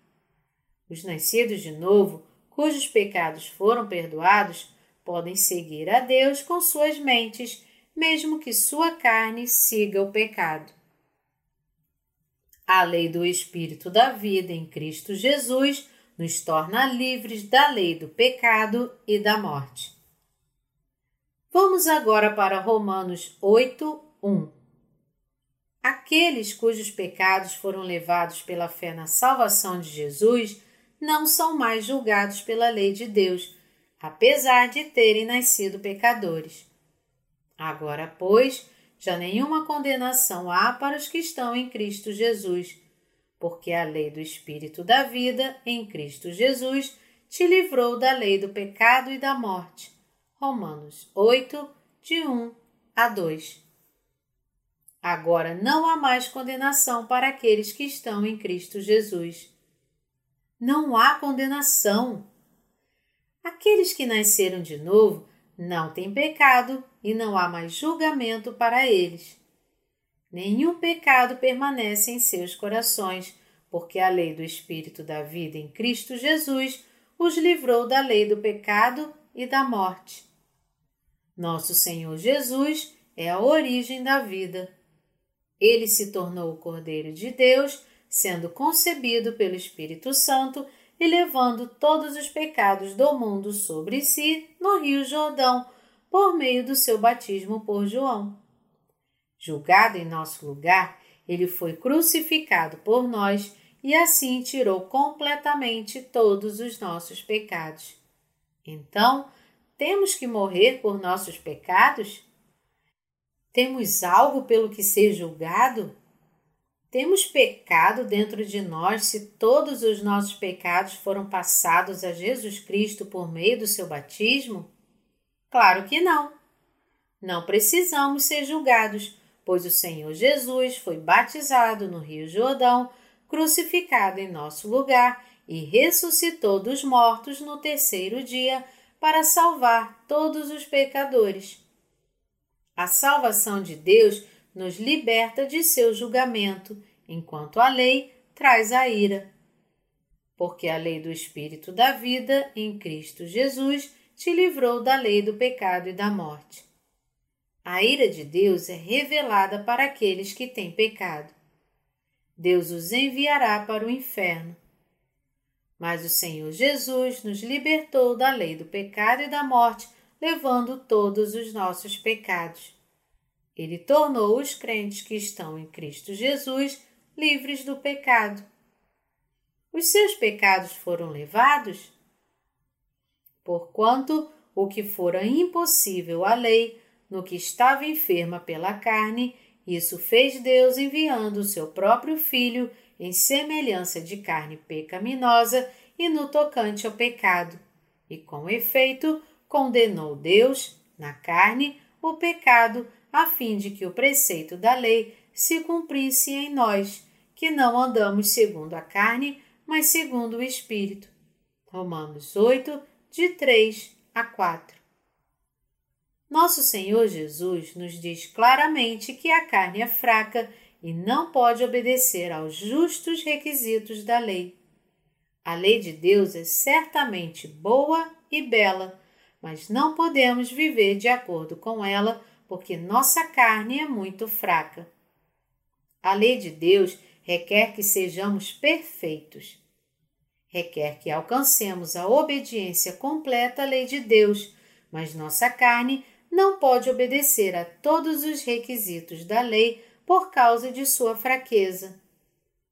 Os nascidos de novo, cujos pecados foram perdoados, podem seguir a Deus com suas mentes, mesmo que sua carne siga o pecado. A lei do Espírito da vida em Cristo Jesus nos torna livres da lei do pecado e da morte. Vamos agora para Romanos 8, 1. Aqueles cujos pecados foram levados pela fé na salvação de Jesus não são mais julgados pela lei de Deus, apesar de terem nascido pecadores. Agora, pois, já nenhuma condenação há para os que estão em Cristo Jesus porque a lei do Espírito da vida em Cristo Jesus te livrou da lei do pecado e da morte. Romanos 8, de 1 a 2. Agora não há mais condenação para aqueles que estão em Cristo Jesus. Não há condenação. Aqueles que nasceram de novo não têm pecado e não há mais julgamento para eles nenhum pecado permanece em seus corações, porque a lei do Espírito da vida em Cristo Jesus os livrou da lei do pecado e da morte. Nosso Senhor Jesus é a origem da vida. Ele se tornou o Cordeiro de Deus, sendo concebido pelo Espírito Santo e levando todos os pecados do mundo sobre si no Rio Jordão, por meio do seu batismo por João. Julgado em nosso lugar, ele foi crucificado por nós e assim tirou completamente todos os nossos pecados. Então, temos que morrer por nossos pecados? Temos algo pelo que ser julgado? Temos pecado dentro de nós se todos os nossos pecados foram passados a Jesus Cristo por meio do seu batismo? Claro que não. Não precisamos ser julgados, pois o Senhor Jesus foi batizado no Rio Jordão, crucificado em nosso lugar e ressuscitou dos mortos no terceiro dia para salvar todos os pecadores. A salvação de Deus nos liberta de seu julgamento, enquanto a lei traz a ira. Porque a lei do Espírito da vida em Cristo Jesus te livrou da lei do pecado e da morte. A ira de Deus é revelada para aqueles que têm pecado. Deus os enviará para o inferno. Mas o Senhor Jesus nos libertou da lei do pecado e da morte, levando todos os nossos pecados. Ele tornou os crentes que estão em Cristo Jesus livres do pecado. Os seus pecados foram levados? Porquanto o que fora impossível à lei, no que estava enferma pela carne, isso fez Deus enviando o seu próprio Filho em semelhança de carne pecaminosa e no tocante ao pecado, e com efeito condenou Deus, na carne, o pecado, a fim de que o preceito da lei se cumprisse em nós, que não andamos segundo a carne, mas segundo o Espírito. Romanos 8, de 3 a 4. Nosso Senhor Jesus nos diz claramente que a carne é fraca e não pode obedecer aos justos requisitos da lei. A lei de Deus é certamente boa e bela, mas não podemos viver de acordo com ela porque nossa carne é muito fraca. A lei de Deus requer que sejamos perfeitos. Requer que alcancemos a obediência completa à lei de Deus, mas nossa carne não pode obedecer a todos os requisitos da lei por causa de sua fraqueza.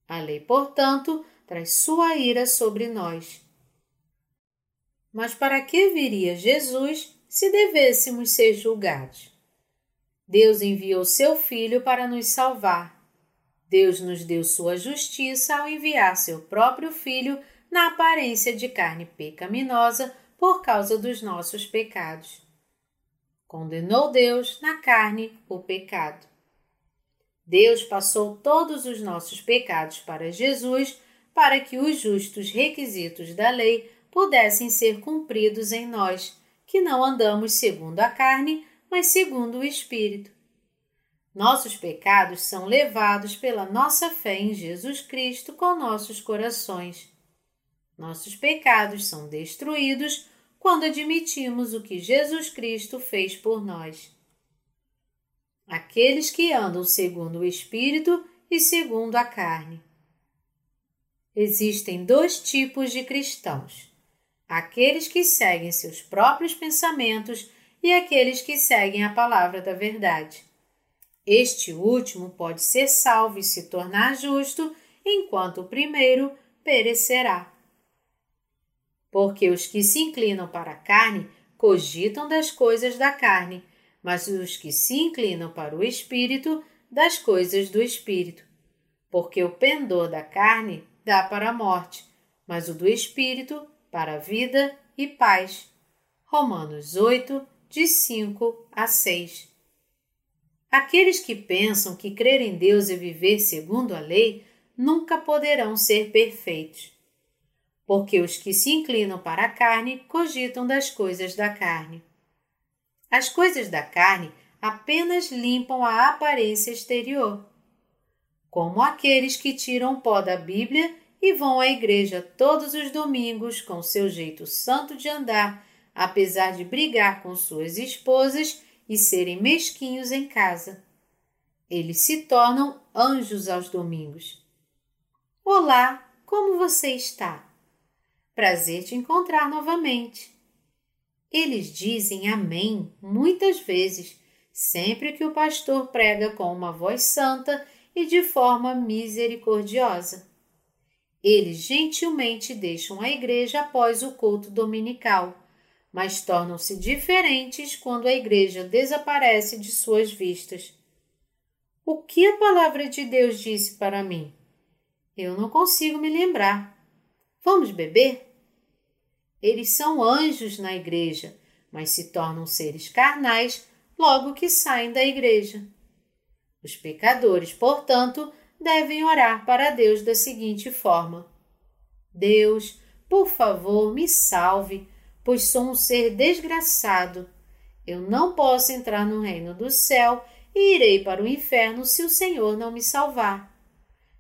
A lei, portanto, traz sua ira sobre nós. Mas para que viria Jesus se devêssemos ser julgados? Deus enviou seu Filho para nos salvar. Deus nos deu sua justiça ao enviar seu próprio Filho na aparência de carne pecaminosa por causa dos nossos pecados. Condenou Deus na carne o pecado. Deus passou todos os nossos pecados para Jesus para que os justos requisitos da lei pudessem ser cumpridos em nós, que não andamos segundo a carne, mas segundo o Espírito. Nossos pecados são levados pela nossa fé em Jesus Cristo com nossos corações. Nossos pecados são destruídos quando admitimos o que Jesus Cristo fez por nós. Aqueles que andam segundo o Espírito e segundo a carne. Existem dois tipos de cristãos: aqueles que seguem seus próprios pensamentos e aqueles que seguem a palavra da verdade. Este último pode ser salvo e se tornar justo, enquanto o primeiro perecerá. Porque os que se inclinam para a carne cogitam das coisas da carne, mas os que se inclinam para o espírito, das coisas do espírito. Porque o pendor da carne dá para a morte, mas o do espírito para a vida e paz. Romanos 8, de 5 a 6. Aqueles que pensam que crer em Deus e viver segundo a lei nunca poderão ser perfeitos. Porque os que se inclinam para a carne cogitam das coisas da carne. As coisas da carne apenas limpam a aparência exterior como aqueles que tiram pó da Bíblia e vão à igreja todos os domingos com seu jeito santo de andar, apesar de brigar com suas esposas e serem mesquinhos em casa. Eles se tornam anjos aos domingos. Olá, como você está? Prazer te encontrar novamente. Eles dizem Amém muitas vezes, sempre que o pastor prega com uma voz santa e de forma misericordiosa. Eles gentilmente deixam a igreja após o culto dominical, mas tornam-se diferentes quando a igreja desaparece de suas vistas. O que a palavra de Deus disse para mim? Eu não consigo me lembrar. Vamos beber? Eles são anjos na igreja, mas se tornam seres carnais logo que saem da igreja. Os pecadores, portanto, devem orar para Deus da seguinte forma: Deus, por favor, me salve, pois sou um ser desgraçado. Eu não posso entrar no reino do céu e irei para o inferno se o Senhor não me salvar.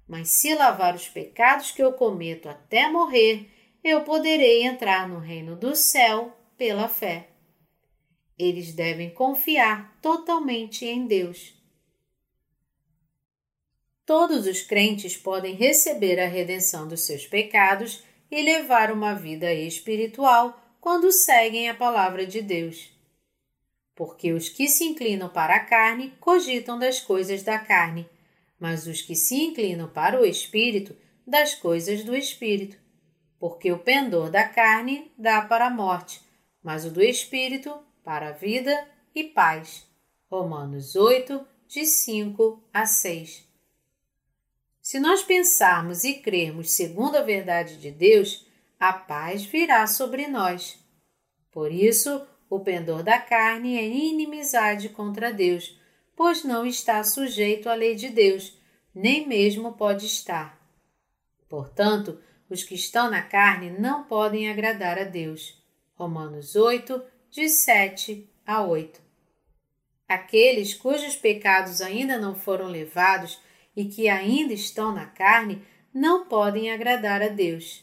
Mas se lavar os pecados que eu cometo até morrer, eu poderei entrar no reino do céu pela fé. Eles devem confiar totalmente em Deus. Todos os crentes podem receber a redenção dos seus pecados e levar uma vida espiritual quando seguem a palavra de Deus. Porque os que se inclinam para a carne cogitam das coisas da carne, mas os que se inclinam para o espírito, das coisas do espírito. Porque o pendor da carne dá para a morte, mas o do espírito para a vida e paz. Romanos 8, de 5 a 6. Se nós pensarmos e crermos segundo a verdade de Deus, a paz virá sobre nós. Por isso, o pendor da carne é inimizade contra Deus, pois não está sujeito à lei de Deus, nem mesmo pode estar. Portanto, os que estão na carne não podem agradar a Deus. Romanos 8, de 7 a 8. Aqueles cujos pecados ainda não foram levados e que ainda estão na carne não podem agradar a Deus.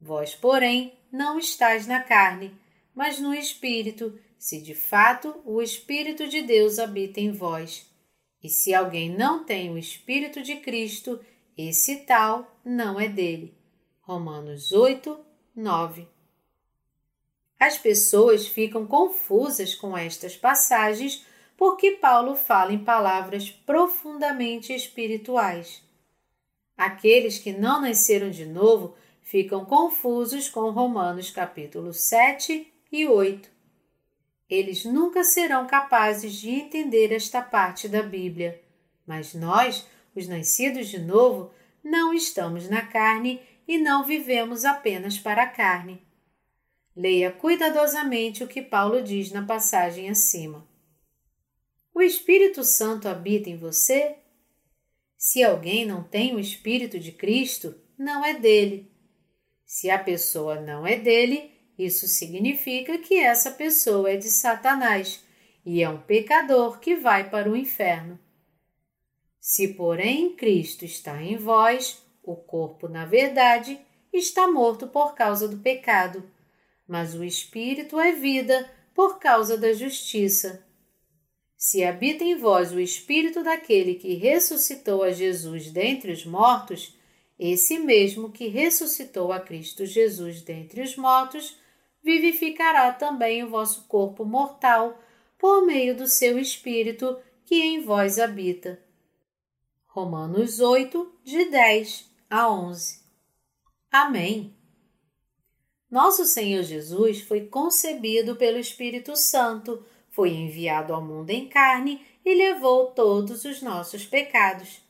Vós, porém, não estáis na carne, mas no Espírito, se de fato o Espírito de Deus habita em vós. E se alguém não tem o Espírito de Cristo, esse tal não é dele. Romanos 8, 9. As pessoas ficam confusas com estas passagens porque Paulo fala em palavras profundamente espirituais. Aqueles que não nasceram de novo ficam confusos com Romanos capítulo 7 e 8. Eles nunca serão capazes de entender esta parte da Bíblia, mas nós, os nascidos de novo, não estamos na carne e não vivemos apenas para a carne. Leia cuidadosamente o que Paulo diz na passagem acima. O Espírito Santo habita em você? Se alguém não tem o Espírito de Cristo, não é dele. Se a pessoa não é dele, isso significa que essa pessoa é de Satanás e é um pecador que vai para o inferno. Se, porém, Cristo está em vós, o corpo, na verdade, está morto por causa do pecado, mas o espírito é vida por causa da justiça. Se habita em vós o espírito daquele que ressuscitou a Jesus dentre os mortos, esse mesmo que ressuscitou a Cristo Jesus dentre os mortos, vivificará também o vosso corpo mortal por meio do seu Espírito que em vós habita. Romanos 8, de 10 a 11. Amém. Nosso Senhor Jesus foi concebido pelo Espírito Santo, foi enviado ao mundo em carne e levou todos os nossos pecados.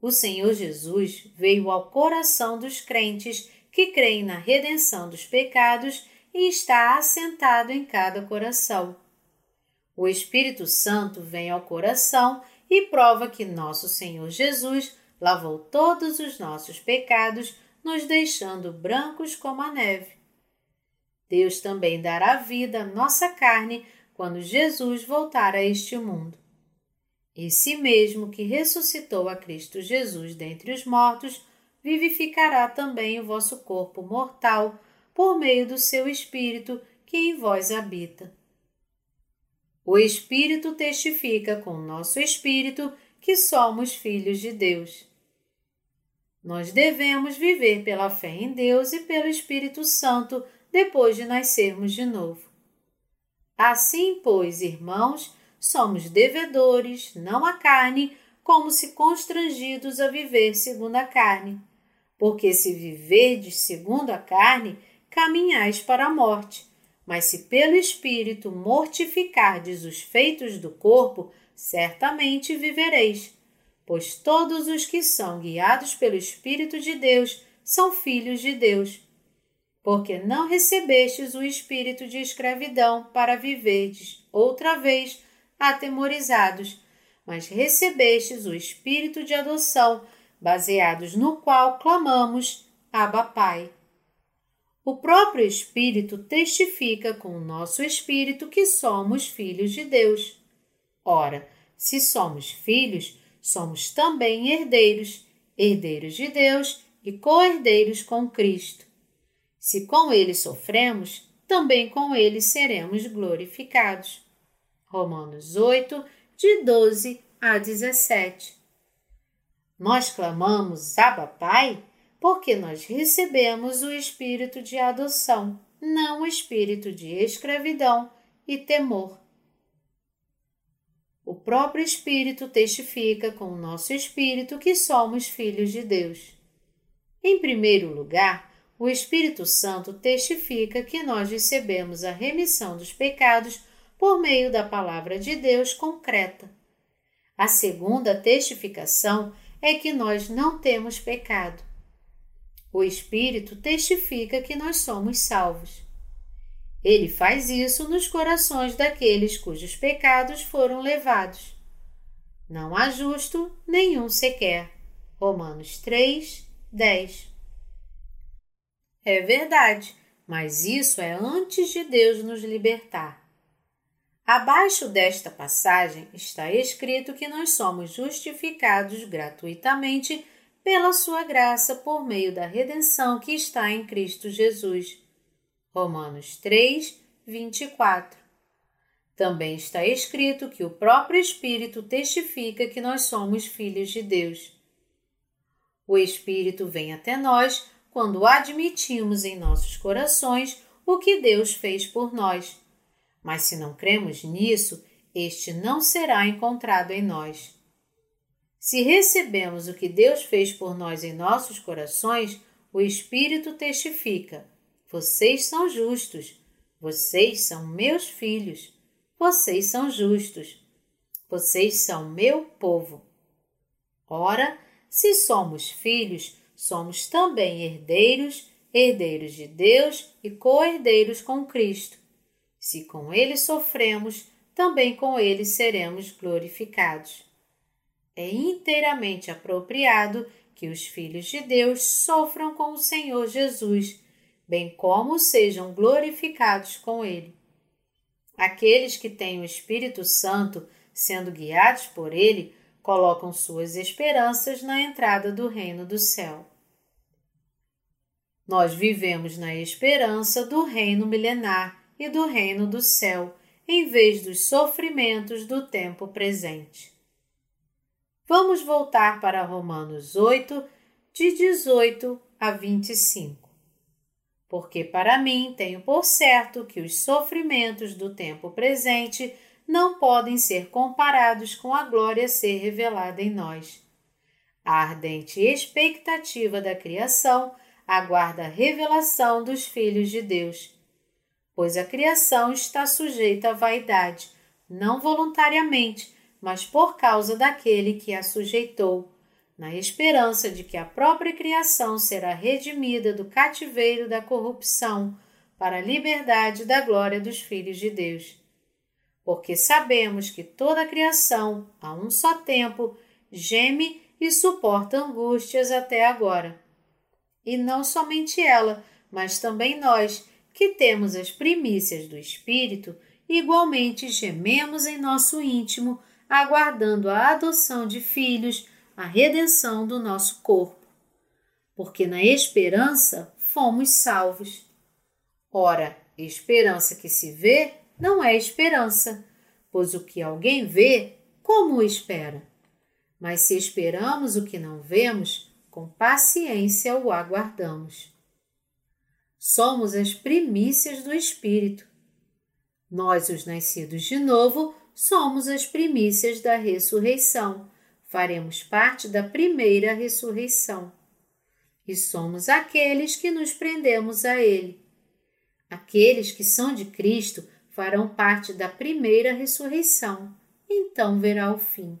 O Senhor Jesus veio ao coração dos crentes que creem na redenção dos pecados e está assentado em cada coração. O Espírito Santo vem ao coração e prova que nosso Senhor Jesus lavou todos os nossos pecados, nos deixando brancos como a neve. Deus também dará vida à nossa carne quando Jesus voltar a este mundo. Esse mesmo que ressuscitou a Cristo Jesus dentre os mortos, vivificará também o vosso corpo mortal por meio do seu Espírito que em vós habita. O Espírito testifica com o nosso espírito que somos filhos de Deus. Nós devemos viver pela fé em Deus e pelo Espírito Santo depois de nascermos de novo. Assim, pois, irmãos, somos devedores, não a carne, como se constrangidos a viver segundo a carne. Porque se viverdes segundo a carne, caminhais para a morte. Mas se pelo Espírito mortificardes os feitos do corpo, certamente vivereis. Pois todos os que são guiados pelo Espírito de Deus são filhos de Deus. Porque não recebestes o espírito de escravidão para viverdes outra vez atemorizados, mas recebestes o espírito de adoção, baseados no qual clamamos: Abba, Pai. O próprio Espírito testifica com o nosso espírito que somos filhos de Deus. Ora, se somos filhos, somos também herdeiros, herdeiros de Deus e co-herdeiros com Cristo. Se com ele sofremos, também com ele seremos glorificados. Romanos 8, de 12 a 17. Nós clamamos Abba Pai porque nós recebemos o espírito de adoção, não o espírito de escravidão e temor. O próprio Espírito testifica com o nosso espírito que somos filhos de Deus. Em primeiro lugar, o Espírito Santo testifica que nós recebemos a remissão dos pecados por meio da palavra de Deus concreta. A segunda testificação é que nós não temos pecado. O Espírito testifica que nós somos salvos. Ele faz isso nos corações daqueles cujos pecados foram levados. Não há justo nenhum sequer. Romanos 3, 10. É verdade, mas isso é antes de Deus nos libertar. Abaixo desta passagem está escrito que nós somos justificados gratuitamente pela sua graça por meio da redenção que está em Cristo Jesus. Romanos 3, 24. Também está escrito que o próprio Espírito testifica que nós somos filhos de Deus. O Espírito vem até nós quando admitimos em nossos corações o que Deus fez por nós. Mas se não cremos nisso, este não será encontrado em nós. Se recebemos o que Deus fez por nós em nossos corações, o Espírito testifica: vocês são justos, vocês são meus filhos, vocês são justos, vocês são meu povo. Ora, se somos filhos, somos também herdeiros, herdeiros de Deus e co-herdeiros com Cristo. Se com ele sofremos, também com ele seremos glorificados. É inteiramente apropriado que os filhos de Deus sofram com o Senhor Jesus, bem como sejam glorificados com ele. Aqueles que têm o Espírito Santo, sendo guiados por ele, colocam suas esperanças na entrada do reino do céu. Nós vivemos na esperança do reino milenar e do reino do céu, em vez dos sofrimentos do tempo presente. Vamos voltar para Romanos 8, de 18 a 25. Porque para mim tenho por certo que os sofrimentos do tempo presente não podem ser comparados com a glória a ser revelada em nós. A ardente expectativa da criação aguarda a revelação dos filhos de Deus, pois a criação está sujeita à vaidade, não voluntariamente, mas por causa daquele que a sujeitou, na esperança de que a própria criação será redimida do cativeiro da corrupção para a liberdade da glória dos filhos de Deus porque sabemos que toda a criação, a um só tempo, geme e suporta angústias até agora. E não somente ela, mas também nós, que temos as primícias do Espírito, igualmente gememos em nosso íntimo, aguardando a adoção de filhos, a redenção do nosso corpo. Porque na esperança fomos salvos. Ora, esperança que se vê não é esperança, pois o que alguém vê, como o espera? Mas se esperamos o que não vemos, com paciência o aguardamos. Somos as primícias do Espírito. Nós, os nascidos de novo, somos as primícias da ressurreição. Faremos parte da primeira ressurreição. E somos aqueles que nos prendemos a Ele. Aqueles que são de Cristo farão parte da primeira ressurreição, então verá o fim.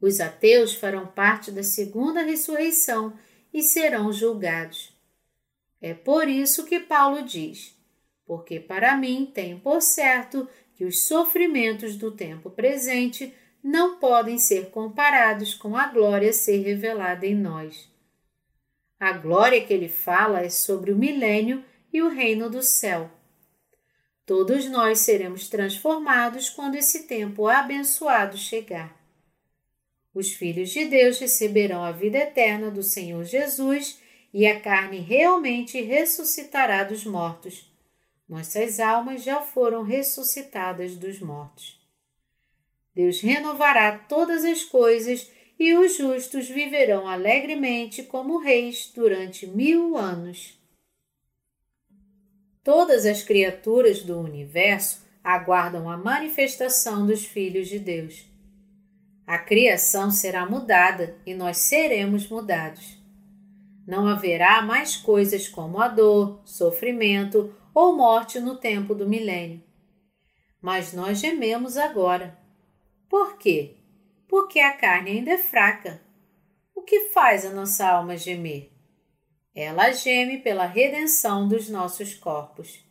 Os ateus farão parte da segunda ressurreição e serão julgados. É por isso que Paulo diz: Porque para mim tenho por certo que os sofrimentos do tempo presente não podem ser comparados com a glória a ser revelada em nós. A glória que ele fala é sobre o milênio e o reino do céu Todos nós seremos transformados quando esse tempo abençoado chegar. Os filhos de Deus receberão a vida eterna do Senhor Jesus e a carne realmente ressuscitará dos mortos. Nossas almas já foram ressuscitadas dos mortos. Deus renovará todas as coisas e os justos viverão alegremente como reis durante mil anos. Todas as criaturas do universo aguardam a manifestação dos filhos de Deus. A criação será mudada e nós seremos mudados. Não haverá mais coisas como a dor, sofrimento ou morte no tempo do milênio. Mas nós gememos agora. Por quê? Porque a carne ainda é fraca. O que faz a nossa alma gemer? Ela geme pela redenção dos nossos corpos.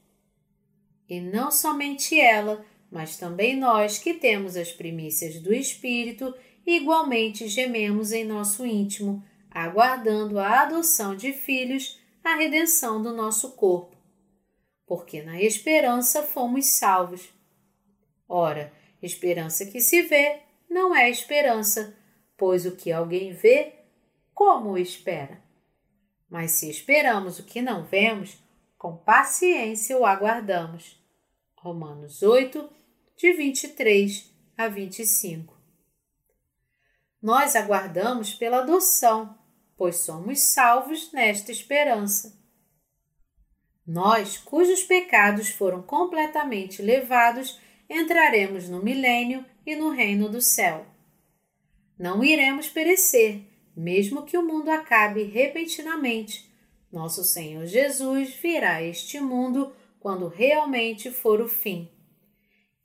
E não somente ela, mas também nós que temos as primícias do Espírito, igualmente gememos em nosso íntimo, aguardando a adoção de filhos, a redenção do nosso corpo. Porque na esperança fomos salvos. Ora, esperança que se vê não é esperança, pois o que alguém vê, como espera. Mas se esperamos o que não vemos, com paciência o aguardamos. Romanos 8, de 23 a 25. Nós aguardamos pela adoção, pois somos salvos nesta esperança. Nós, cujos pecados foram completamente levados, entraremos no milênio e no reino do céu. Não iremos perecer, mesmo que o mundo acabe repentinamente. Nosso Senhor Jesus virá a este mundo quando realmente for o fim.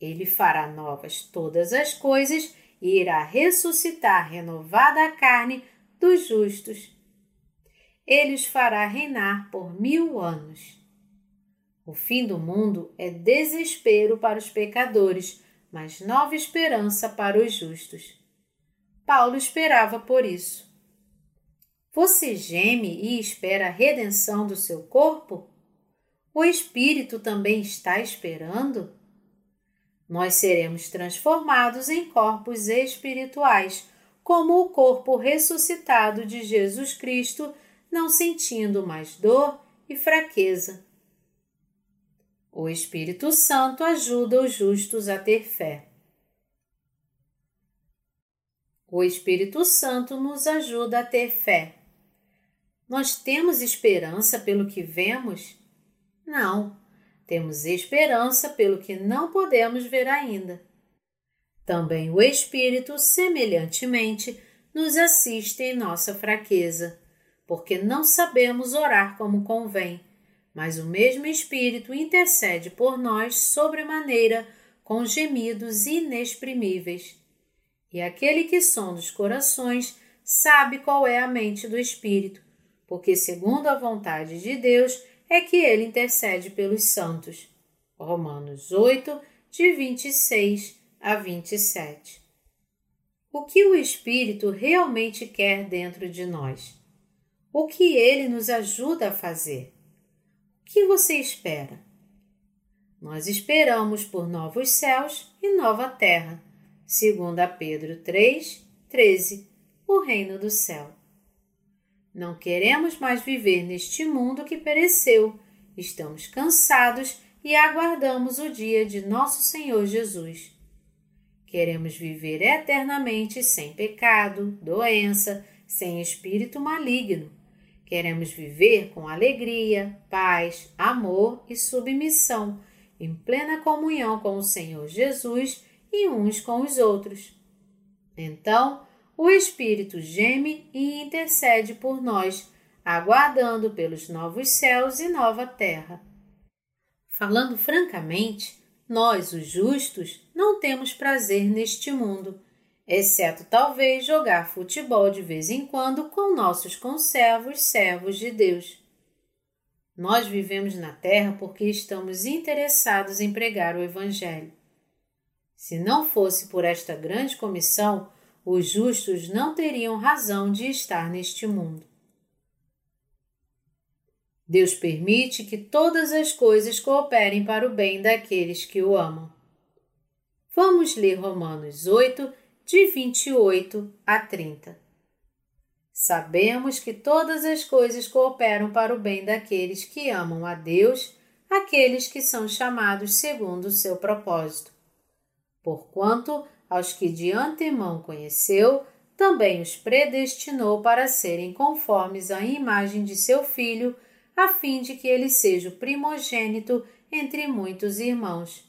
Ele fará novas todas as coisas e irá ressuscitar renovada a carne dos justos. Ele os fará reinar por mil anos. O fim do mundo é desespero para os pecadores, mas nova esperança para os justos. Paulo esperava por isso. Você geme e espera a redenção do seu corpo? O espírito também está esperando? Nós seremos transformados em corpos espirituais, como o corpo ressuscitado de Jesus Cristo, não sentindo mais dor e fraqueza o Espírito Santo ajuda os justos a ter fé. O Espírito Santo nos ajuda a ter fé. Nós temos esperança pelo que vemos? Não, temos esperança pelo que não podemos ver ainda. Também o Espírito, semelhantemente, nos assiste em nossa fraqueza, porque não sabemos orar como convém mas o mesmo Espírito intercede por nós sobremaneira com gemidos inexprimíveis. E aquele que sonda os corações sabe qual é a mente do Espírito, porque, segundo a vontade de Deus, é que ele intercede pelos santos. Romanos 8, de 26 a 27. O que o Espírito realmente quer dentro de nós? O que ele nos ajuda a fazer? que você espera? Nós esperamos por novos céus e nova terra, segundo a Pedro 3, 13, o reino do céu. Não queremos mais viver neste mundo que pereceu, estamos cansados e aguardamos o dia de nosso Senhor Jesus. Queremos viver eternamente sem pecado, doença, sem espírito maligno Queremos viver com alegria, paz, amor e submissão, em plena comunhão com o Senhor Jesus e uns com os outros. Então, o Espírito geme e intercede por nós, aguardando pelos novos céus e nova terra. Falando francamente, nós, os justos, não temos prazer neste mundo exceto talvez jogar futebol de vez em quando com nossos conservos servos de Deus. Nós vivemos na terra porque estamos interessados em pregar o Evangelho. Se não fosse por esta grande comissão, os justos não teriam razão de estar neste mundo. Deus permite que todas as coisas cooperem para o bem daqueles que o amam. Vamos ler Romanos 8, de 28 a 30. Sabemos que todas as coisas cooperam para o bem daqueles que amam a Deus, aqueles que são chamados segundo o seu propósito. Porquanto, aos que de antemão conheceu, também os predestinou para serem conformes à imagem de seu filho, a fim de que ele seja o primogênito entre muitos irmãos.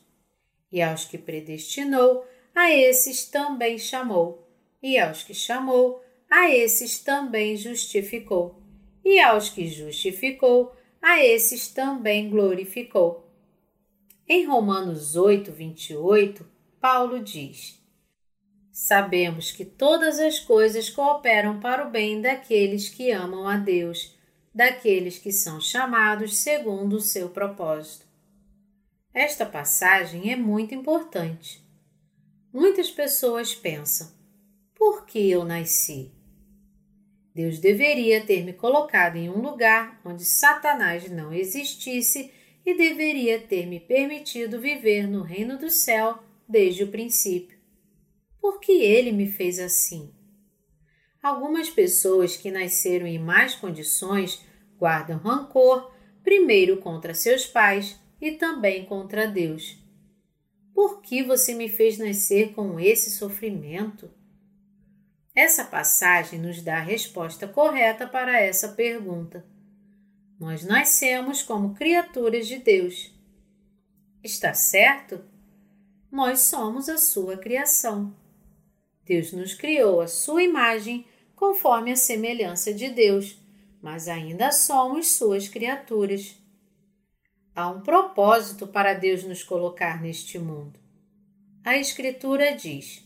E aos que predestinou, a esses também chamou, e aos que chamou, a esses também justificou, e aos que justificou, a esses também glorificou. Em Romanos 8, 28, Paulo diz: Sabemos que todas as coisas cooperam para o bem daqueles que amam a Deus, daqueles que são chamados segundo o seu propósito. Esta passagem é muito importante Muitas pessoas pensam: por que eu nasci? Deus deveria ter me colocado em um lugar onde Satanás não existisse e deveria ter me permitido viver no reino do céu desde o princípio. Por que ele me fez assim? Algumas pessoas que nasceram em más condições guardam rancor, primeiro contra seus pais e também contra Deus. Por que você me fez nascer com esse sofrimento? Essa passagem nos dá a resposta correta para essa pergunta. Nós nascemos como criaturas de Deus. Está certo? Nós somos a sua criação. Deus nos criou a sua imagem conforme a semelhança de Deus, mas ainda somos suas criaturas. Há um propósito para Deus nos colocar neste mundo. A Escritura diz: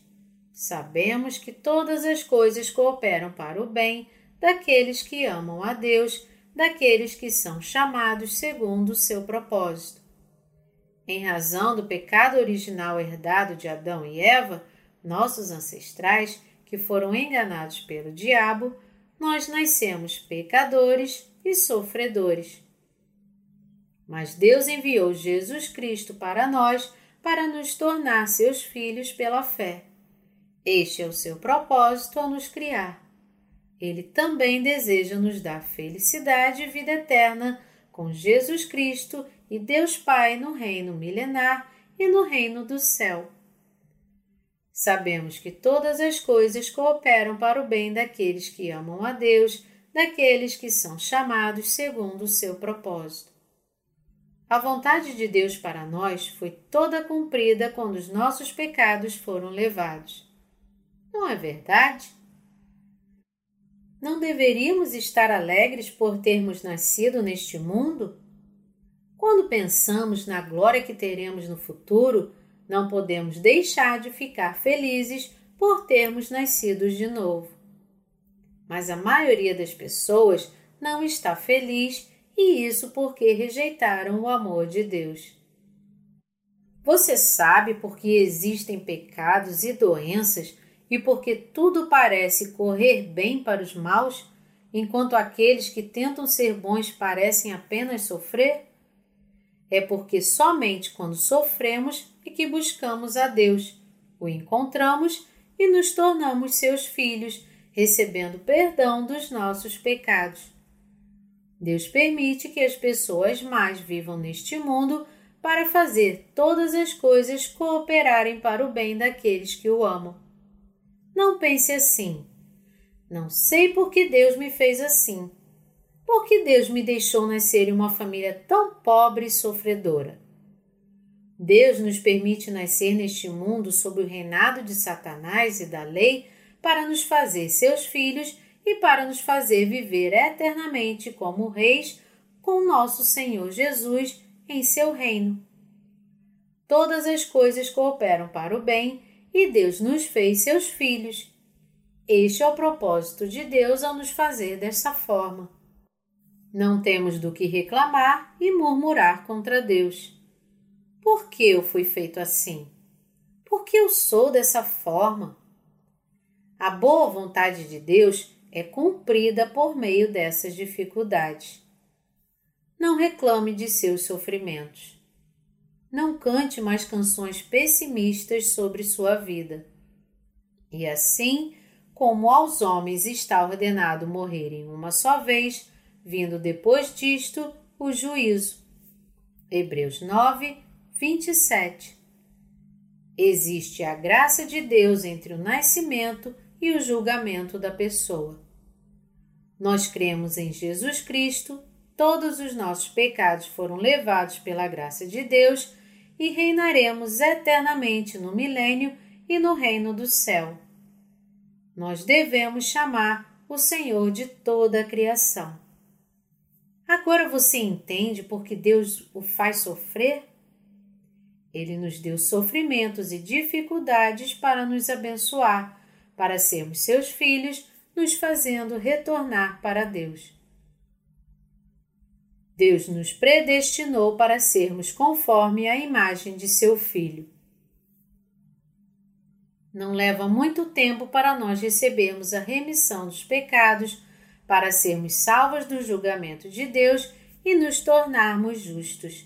Sabemos que todas as coisas cooperam para o bem daqueles que amam a Deus, daqueles que são chamados segundo o seu propósito. Em razão do pecado original herdado de Adão e Eva, nossos ancestrais, que foram enganados pelo diabo, nós nascemos pecadores e sofredores. Mas Deus enviou Jesus Cristo para nós para nos tornar seus filhos pela fé. Este é o seu propósito ao nos criar. Ele também deseja nos dar felicidade e vida eterna com Jesus Cristo e Deus Pai no reino milenar e no reino do céu. Sabemos que todas as coisas cooperam para o bem daqueles que amam a Deus, daqueles que são chamados segundo o seu propósito. A vontade de Deus para nós foi toda cumprida quando os nossos pecados foram levados. Não é verdade? Não deveríamos estar alegres por termos nascido neste mundo? Quando pensamos na glória que teremos no futuro, não podemos deixar de ficar felizes por termos nascido de novo. Mas a maioria das pessoas não está feliz e isso porque rejeitaram o amor de Deus. Você sabe por que existem pecados e doenças e porque tudo parece correr bem para os maus, enquanto aqueles que tentam ser bons parecem apenas sofrer? É porque somente quando sofremos é que buscamos a Deus, o encontramos e nos tornamos seus filhos, recebendo perdão dos nossos pecados. Deus permite que as pessoas mais vivam neste mundo para fazer todas as coisas cooperarem para o bem daqueles que o amam. Não pense assim. Não sei por que Deus me fez assim. Por que Deus me deixou nascer em uma família tão pobre e sofredora? Deus nos permite nascer neste mundo sob o reinado de Satanás e da lei para nos fazer seus filhos e para nos fazer viver eternamente como reis com nosso Senhor Jesus em seu reino. Todas as coisas cooperam para o bem e Deus nos fez seus filhos. Este é o propósito de Deus ao nos fazer dessa forma. Não temos do que reclamar e murmurar contra Deus. Por que eu fui feito assim? Por que eu sou dessa forma? A boa vontade de Deus é cumprida por meio dessas dificuldades. Não reclame de seus sofrimentos não cante mais canções pessimistas sobre sua vida. E assim, como aos homens está ordenado morrerem uma só vez, vindo depois disto o juízo. Hebreus 9, 27. Existe a graça de Deus entre o nascimento e o julgamento da pessoa. Nós cremos em Jesus Cristo, todos os nossos pecados foram levados pela graça de Deus e reinaremos eternamente no milênio e no reino do céu. Nós devemos chamar o Senhor de toda a criação. Agora você entende por que Deus o faz sofrer? Ele nos deu sofrimentos e dificuldades para nos abençoar, para sermos seus filhos, nos fazendo retornar para Deus. Deus nos predestinou para sermos conforme a imagem de seu Filho. Não leva muito tempo para nós recebermos a remissão dos pecados, para sermos salvos do julgamento de Deus e nos tornarmos justos.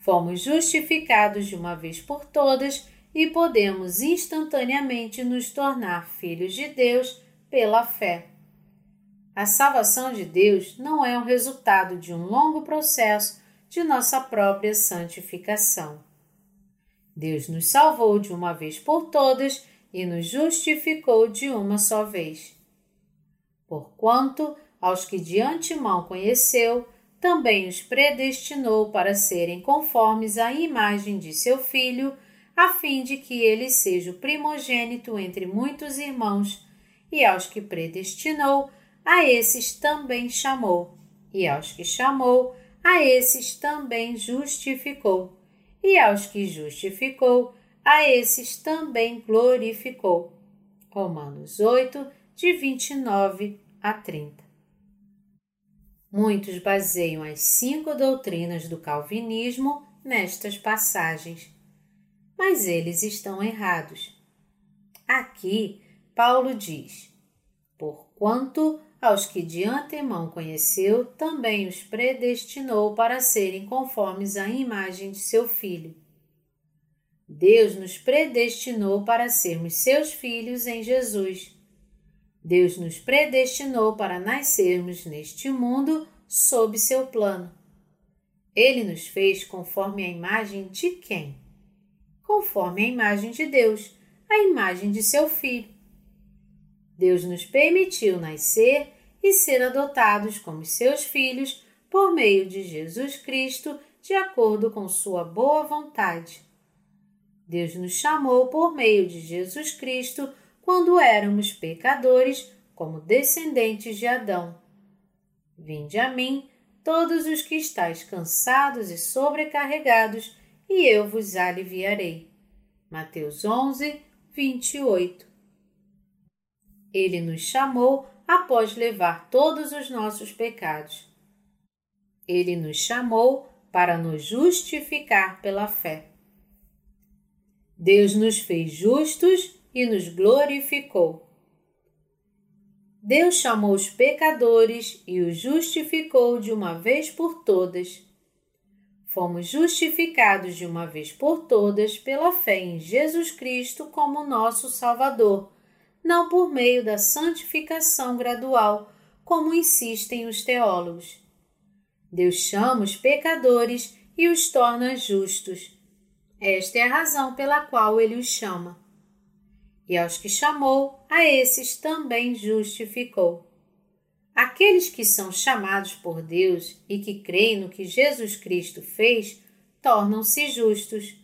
Fomos justificados de uma vez por todas e podemos instantaneamente nos tornar filhos de Deus pela fé. A salvação de Deus não é um resultado de um longo processo de nossa própria santificação. Deus nos salvou de uma vez por todas e nos justificou de uma só vez. Porquanto, aos que de antemão conheceu, também os predestinou para serem conformes à imagem de seu Filho, a fim de que ele seja o primogênito entre muitos irmãos, e aos que predestinou, a esses também chamou, e aos que chamou, a esses também justificou, e aos que justificou, a esses também glorificou. Romanos 8, de 29 a 30. Muitos baseiam as cinco doutrinas do Calvinismo nestas passagens, mas eles estão errados. Aqui, Paulo diz: Porquanto aos que de antemão conheceu, também os predestinou para serem conformes à imagem de seu Filho. Deus nos predestinou para sermos seus filhos em Jesus Deus nos predestinou para nascermos neste mundo sob seu plano. Ele nos fez conforme a imagem de quem? Conforme a imagem de Deus, a imagem de seu Filho. Deus nos permitiu nascer e ser adotados como seus filhos por meio de Jesus Cristo, de acordo com sua boa vontade. Deus nos chamou por meio de Jesus Cristo quando éramos pecadores, como descendentes de Adão. Vinde a mim, todos os que estáis cansados e sobrecarregados, e eu vos aliviarei. Mateus 11, 28. Ele nos chamou após levar todos os nossos pecados. Ele nos chamou para nos justificar pela fé. Deus nos fez justos e nos glorificou. Deus chamou os pecadores e os justificou de uma vez por todas. Fomos justificados de uma vez por todas pela fé em Jesus Cristo como nosso Salvador, não por meio da santificação gradual, como insistem os teólogos. Deus chama os pecadores e os torna justos. Esta é a razão pela qual ele os chama e aos que chamou, a esses também justificou. Aqueles que são chamados por Deus e que creem no que Jesus Cristo fez, tornam-se justos.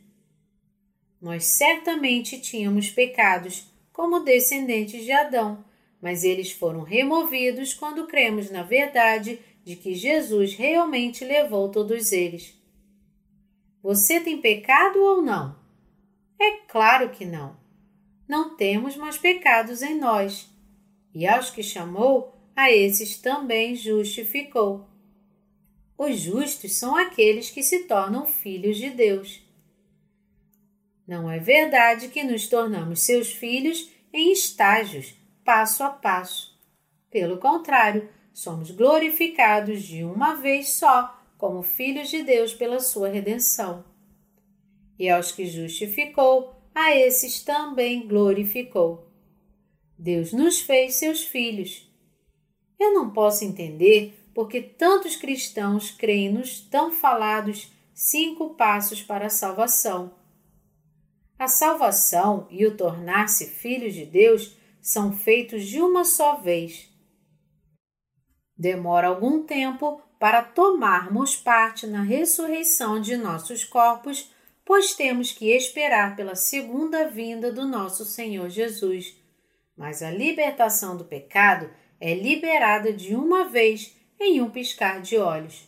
Nós certamente tínhamos pecados, como descendentes de Adão, mas eles foram removidos quando cremos na verdade de que Jesus realmente levou todos eles. Você tem pecado ou não? É claro que não não temos mais pecados em nós. E aos que chamou, a esses também justificou. Os justos são aqueles que se tornam filhos de Deus. Não é verdade que nos tornamos seus filhos em estágios, passo a passo. Pelo contrário, somos glorificados de uma vez só como filhos de Deus pela sua redenção. E aos que justificou, a esses também glorificou. Deus nos fez seus filhos. Eu não posso entender porque tantos cristãos creem nos tão falados cinco passos para a salvação. A salvação e o tornar-se filhos de Deus são feitos de uma só vez. Demora algum tempo para tomarmos parte na ressurreição de nossos corpos pois temos que esperar pela segunda vinda do nosso Senhor Jesus. Mas a libertação do pecado é liberada de uma vez em um piscar de olhos.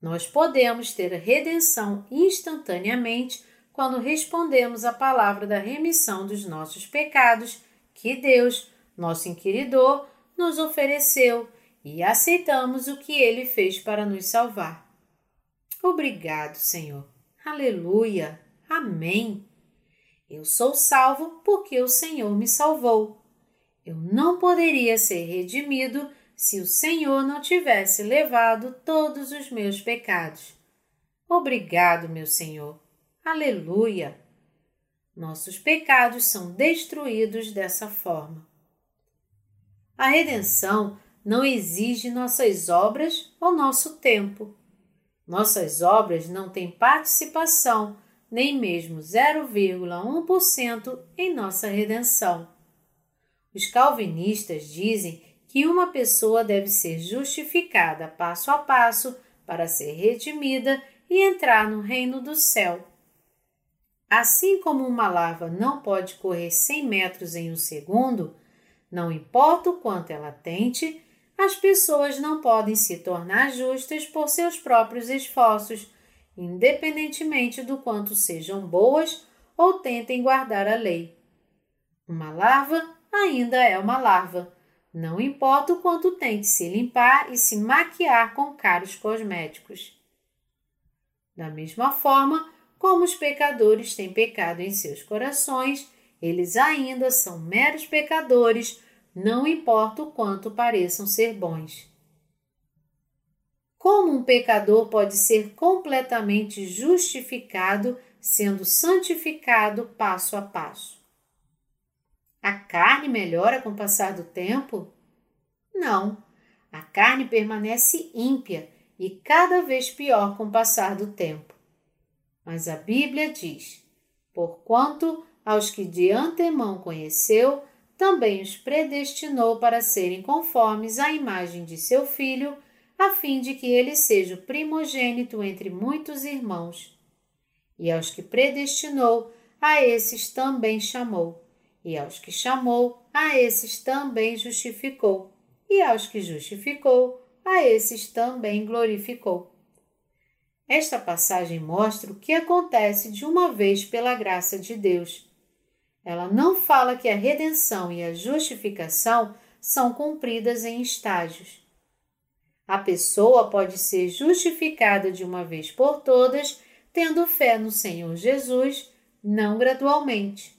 Nós podemos ter a redenção instantaneamente quando respondemos à palavra da remissão dos nossos pecados que Deus, nosso inquiridor, nos ofereceu e aceitamos o que ele fez para nos salvar. Obrigado, Senhor. Aleluia! Amém! Eu sou salvo porque o Senhor me salvou. Eu não poderia ser redimido se o Senhor não tivesse levado todos os meus pecados. Obrigado, meu Senhor. Aleluia! Nossos pecados são destruídos dessa forma. A redenção não exige nossas obras ou nosso tempo. Nossas obras não têm participação, nem mesmo 0,1% em nossa redenção. Os calvinistas dizem que uma pessoa deve ser justificada passo a passo para ser redimida e entrar no reino do céu. Assim como uma lava não pode correr 100 metros em um segundo, não importa o quanto ela tente, as pessoas não podem se tornar justas por seus próprios esforços, independentemente do quanto sejam boas ou tentem guardar a lei. Uma larva ainda é uma larva, não importa o quanto tente se limpar e se maquiar com caros cosméticos. Da mesma forma, como os pecadores têm pecado em seus corações, eles ainda são meros pecadores, não importa o quanto pareçam ser bons. Como um pecador pode ser completamente justificado sendo santificado passo a passo? A carne melhora com o passar do tempo? Não. A carne permanece ímpia e cada vez pior com o passar do tempo. Mas a Bíblia diz: Porquanto aos que de antemão conheceu, também os predestinou para serem conformes à imagem de seu filho, a fim de que ele seja o primogênito entre muitos irmãos. E aos que predestinou, a esses também chamou e aos que chamou, a esses também justificou, e aos que justificou, a esses também glorificou. Esta passagem mostra o que acontece de uma vez pela graça de Deus. Ela não fala que a redenção e a justificação são cumpridas em estágios. A pessoa pode ser justificada de uma vez por todas, tendo fé no Senhor Jesus, não gradualmente.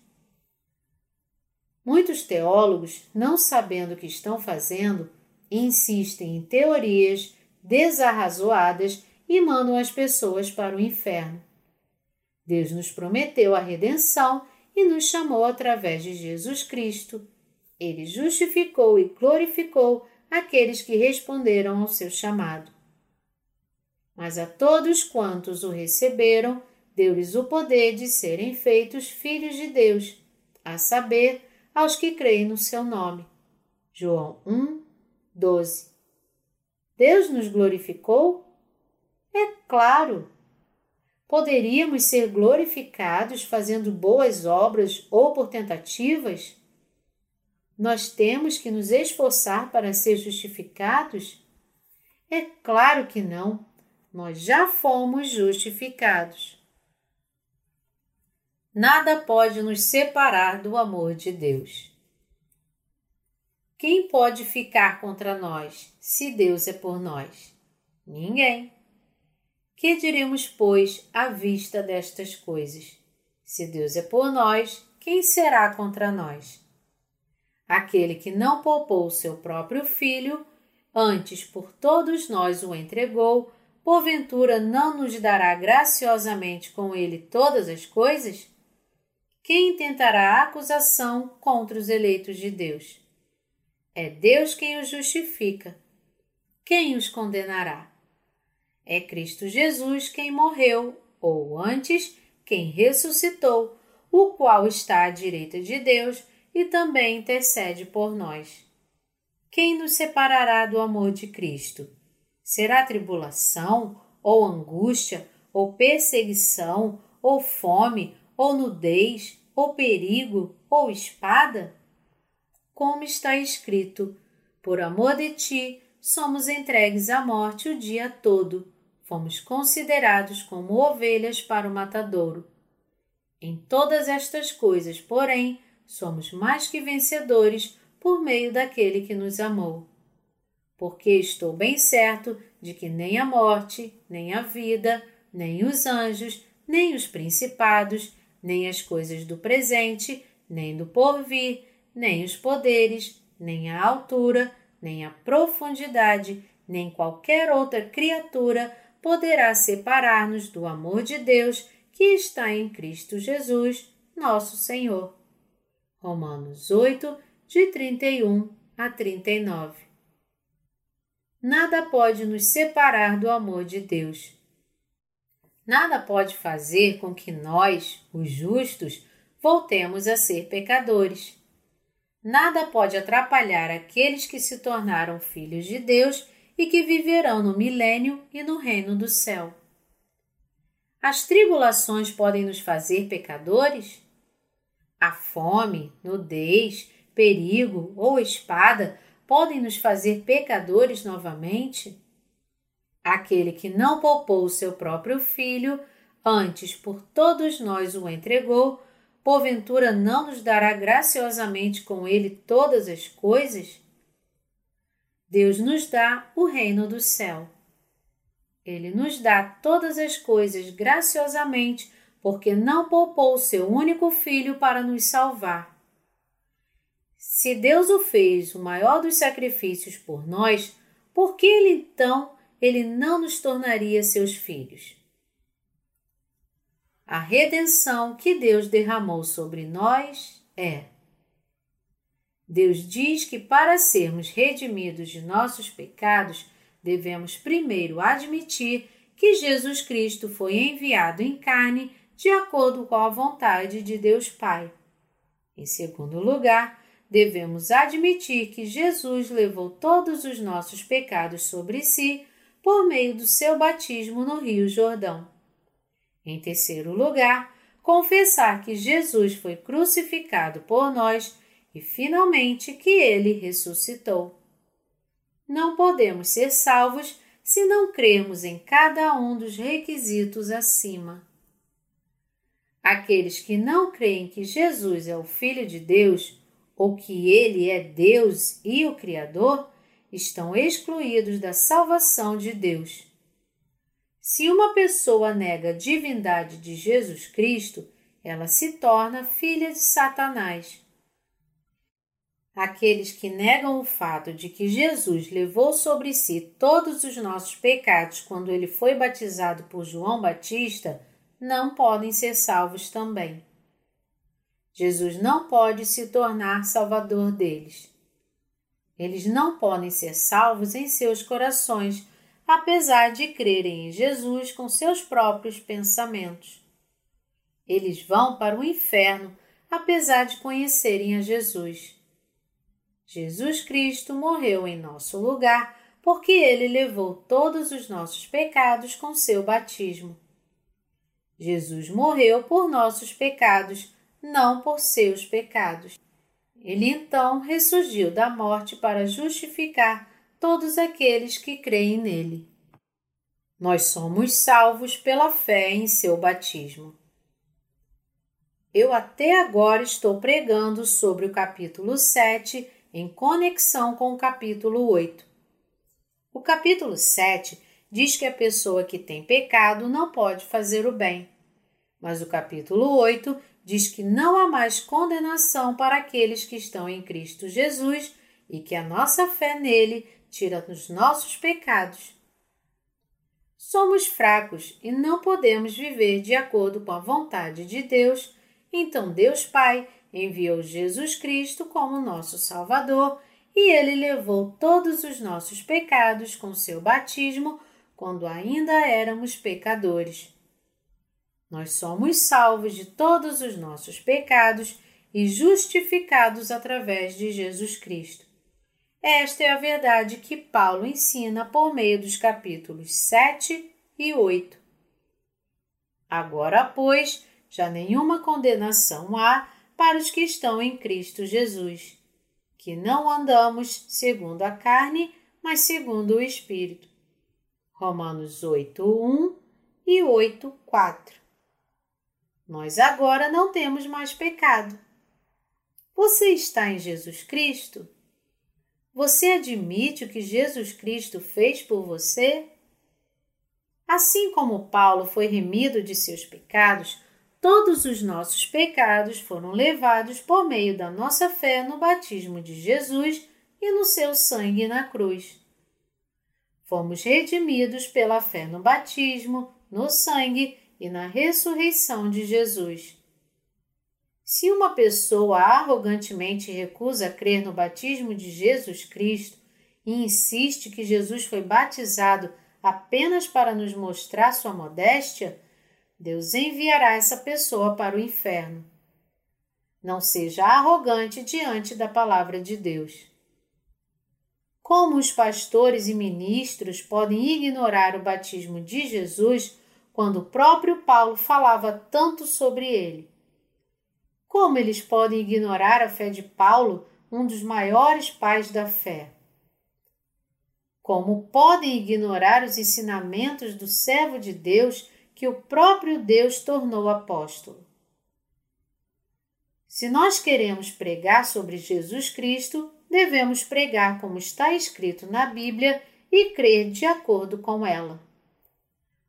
Muitos teólogos, não sabendo o que estão fazendo, insistem em teorias desarrazoadas e mandam as pessoas para o inferno. Deus nos prometeu a redenção e nos chamou através de Jesus Cristo. Ele justificou e glorificou aqueles que responderam ao seu chamado. Mas a todos quantos o receberam, deu-lhes o poder de serem feitos filhos de Deus, a saber, aos que creem no seu nome. João 1, 12. Deus nos glorificou? É claro! Poderíamos ser glorificados fazendo boas obras ou por tentativas? Nós temos que nos esforçar para ser justificados? É claro que não. Nós já fomos justificados. Nada pode nos separar do amor de Deus. Quem pode ficar contra nós, se Deus é por nós? Ninguém. Que diremos, pois, à vista destas coisas? Se Deus é por nós, quem será contra nós? Aquele que não poupou seu próprio filho, antes por todos nós o entregou, porventura não nos dará graciosamente com ele todas as coisas? Quem tentará acusação contra os eleitos de Deus? É Deus quem os justifica. Quem os condenará? É Cristo Jesus quem morreu, ou antes, quem ressuscitou, o qual está à direita de Deus e também intercede por nós. Quem nos separará do amor de Cristo? Será tribulação, ou angústia, ou perseguição, ou fome, ou nudez, ou perigo, ou espada? Como está escrito: Por amor de ti, somos entregues à morte o dia todo, fomos considerados como ovelhas para o matadouro. Em todas estas coisas, porém, somos mais que vencedores por meio daquele que nos amou. Porque estou bem certo de que nem a morte, nem a vida, nem os anjos, nem os principados, nem as coisas do presente, nem do porvir, nem os poderes, nem a altura, nem a profundidade, nem qualquer outra criatura poderá separar-nos do amor de Deus que está em Cristo Jesus, nosso Senhor. Romanos 8, de 31 a 39. Nada pode nos separar do amor de Deus. Nada pode fazer com que nós, os justos, voltemos a ser pecadores. Nada pode atrapalhar aqueles que se tornaram filhos de Deus e que viverão no milênio e no reino do céu. As tribulações podem nos fazer pecadores? A fome, nudez, perigo ou espada podem nos fazer pecadores novamente? Aquele que não poupou o seu próprio filho, antes por todos nós o entregou, porventura não nos dará graciosamente com ele todas as coisas? Deus nos dá o reino do céu. Ele nos dá todas as coisas graciosamente, porque não poupou o seu único filho para nos salvar. Se Deus o fez o maior dos sacrifícios por nós, por que ele então ele não nos tornaria seus filhos? A redenção que Deus derramou sobre nós é. Deus diz que para sermos redimidos de nossos pecados, devemos primeiro admitir que Jesus Cristo foi enviado em carne de acordo com a vontade de Deus Pai. Em segundo lugar, devemos admitir que Jesus levou todos os nossos pecados sobre si por meio do seu batismo no Rio Jordão. Em terceiro lugar, confessar que Jesus foi crucificado por nós e, finalmente, que ele ressuscitou. Não podemos ser salvos se não crermos em cada um dos requisitos acima. Aqueles que não creem que Jesus é o Filho de Deus ou que ele é Deus e o Criador estão excluídos da salvação de Deus. Se uma pessoa nega a divindade de Jesus Cristo, ela se torna filha de Satanás. Aqueles que negam o fato de que Jesus levou sobre si todos os nossos pecados quando ele foi batizado por João Batista não podem ser salvos também. Jesus não pode se tornar salvador deles. Eles não podem ser salvos em seus corações apesar de crerem em Jesus com seus próprios pensamentos. Eles vão para o inferno, apesar de conhecerem a Jesus. Jesus Cristo morreu em nosso lugar porque ele levou todos os nossos pecados com seu batismo. Jesus morreu por nossos pecados, não por seus pecados. Ele então ressurgiu da morte para justificar todos aqueles que creem nele. Nós somos salvos pela fé em seu batismo. Eu até agora estou pregando sobre o capítulo 7 em conexão com o capítulo 8. O capítulo 7 diz que a pessoa que tem pecado não pode fazer o bem, mas o capítulo 8 diz que não há mais condenação para aqueles que estão em Cristo Jesus e que a nossa fé nele tira os nossos pecados. Somos fracos e não podemos viver de acordo com a vontade de Deus, então Deus Pai enviou Jesus Cristo como nosso Salvador e ele levou todos os nossos pecados com seu batismo quando ainda éramos pecadores. Nós somos salvos de todos os nossos pecados e justificados através de Jesus Cristo. Esta é a verdade que Paulo ensina por meio dos capítulos 7 e 8. Agora, pois, já nenhuma condenação há para os que estão em Cristo Jesus, que não andamos segundo a carne, mas segundo o Espírito. Romanos 8, 1 e 8, 4. Nós agora não temos mais pecado. Você está em Jesus Cristo? Você admite o que Jesus Cristo fez por você? Assim como Paulo foi remido de seus pecados, todos os nossos pecados foram levados por meio da nossa fé no batismo de Jesus e no seu sangue na cruz. Fomos redimidos pela fé no batismo, no sangue e na ressurreição de Jesus. Se uma pessoa arrogantemente recusa crer no batismo de Jesus Cristo e insiste que Jesus foi batizado apenas para nos mostrar sua modéstia, Deus enviará essa pessoa para o inferno. Não seja arrogante diante da palavra de Deus. Como os pastores e ministros podem ignorar o batismo de Jesus quando o próprio Paulo falava tanto sobre ele? Como eles podem ignorar a fé de Paulo, um dos maiores pais da fé? Como podem ignorar os ensinamentos do servo de Deus que o próprio Deus tornou apóstolo? Se nós queremos pregar sobre Jesus Cristo, devemos pregar como está escrito na Bíblia e crer de acordo com ela.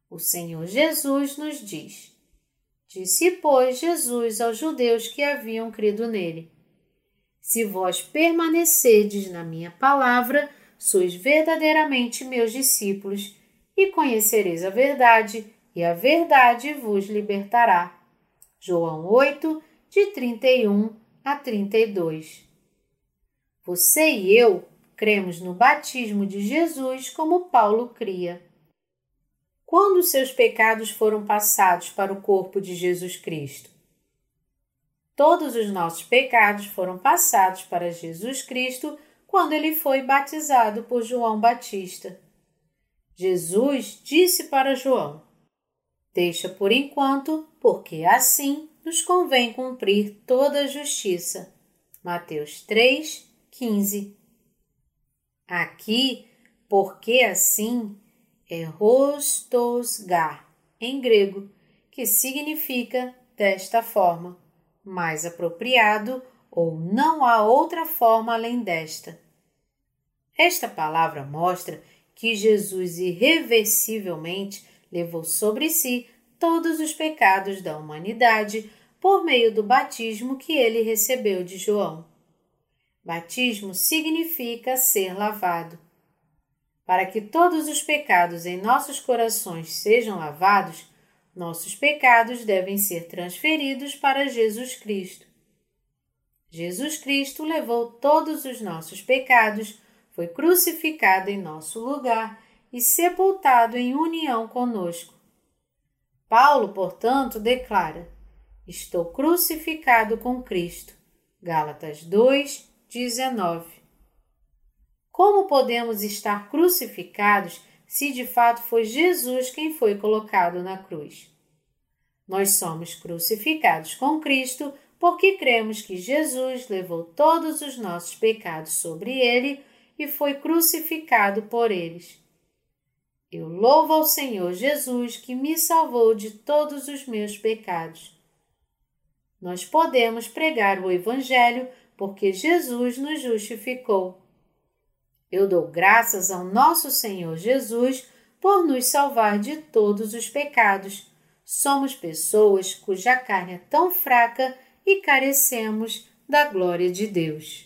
O Senhor Jesus nos diz: Disse, pois, Jesus aos judeus que haviam crido nele: Se vós permanecerdes na minha palavra, sois verdadeiramente meus discípulos, e conhecereis a verdade, e a verdade vos libertará. João 8, de 31 a 32. Você e eu cremos no batismo de Jesus como Paulo cria. Quando seus pecados foram passados para o corpo de Jesus Cristo? Todos os nossos pecados foram passados para Jesus Cristo quando ele foi batizado por João Batista. Jesus disse para João: Deixa por enquanto, porque assim nos convém cumprir toda a justiça. Mateus 3, 15. Aqui, porque assim, é rostosgar, em grego, que significa desta forma, mais apropriado ou não há outra forma além desta. Esta palavra mostra que Jesus irreversivelmente levou sobre si todos os pecados da humanidade por meio do batismo que ele recebeu de João. Batismo significa ser lavado. Para que todos os pecados em nossos corações sejam lavados, nossos pecados devem ser transferidos para Jesus Cristo. Jesus Cristo levou todos os nossos pecados, foi crucificado em nosso lugar e sepultado em união conosco. Paulo, portanto, declara: Estou crucificado com Cristo. Gálatas 2, 19. Como podemos estar crucificados se de fato foi Jesus quem foi colocado na cruz? Nós somos crucificados com Cristo porque cremos que Jesus levou todos os nossos pecados sobre ele e foi crucificado por eles. Eu louvo ao Senhor Jesus que me salvou de todos os meus pecados. Nós podemos pregar o Evangelho porque Jesus nos justificou. Eu dou graças ao nosso Senhor Jesus por nos salvar de todos os pecados. Somos pessoas cuja carne é tão fraca e carecemos da glória de Deus.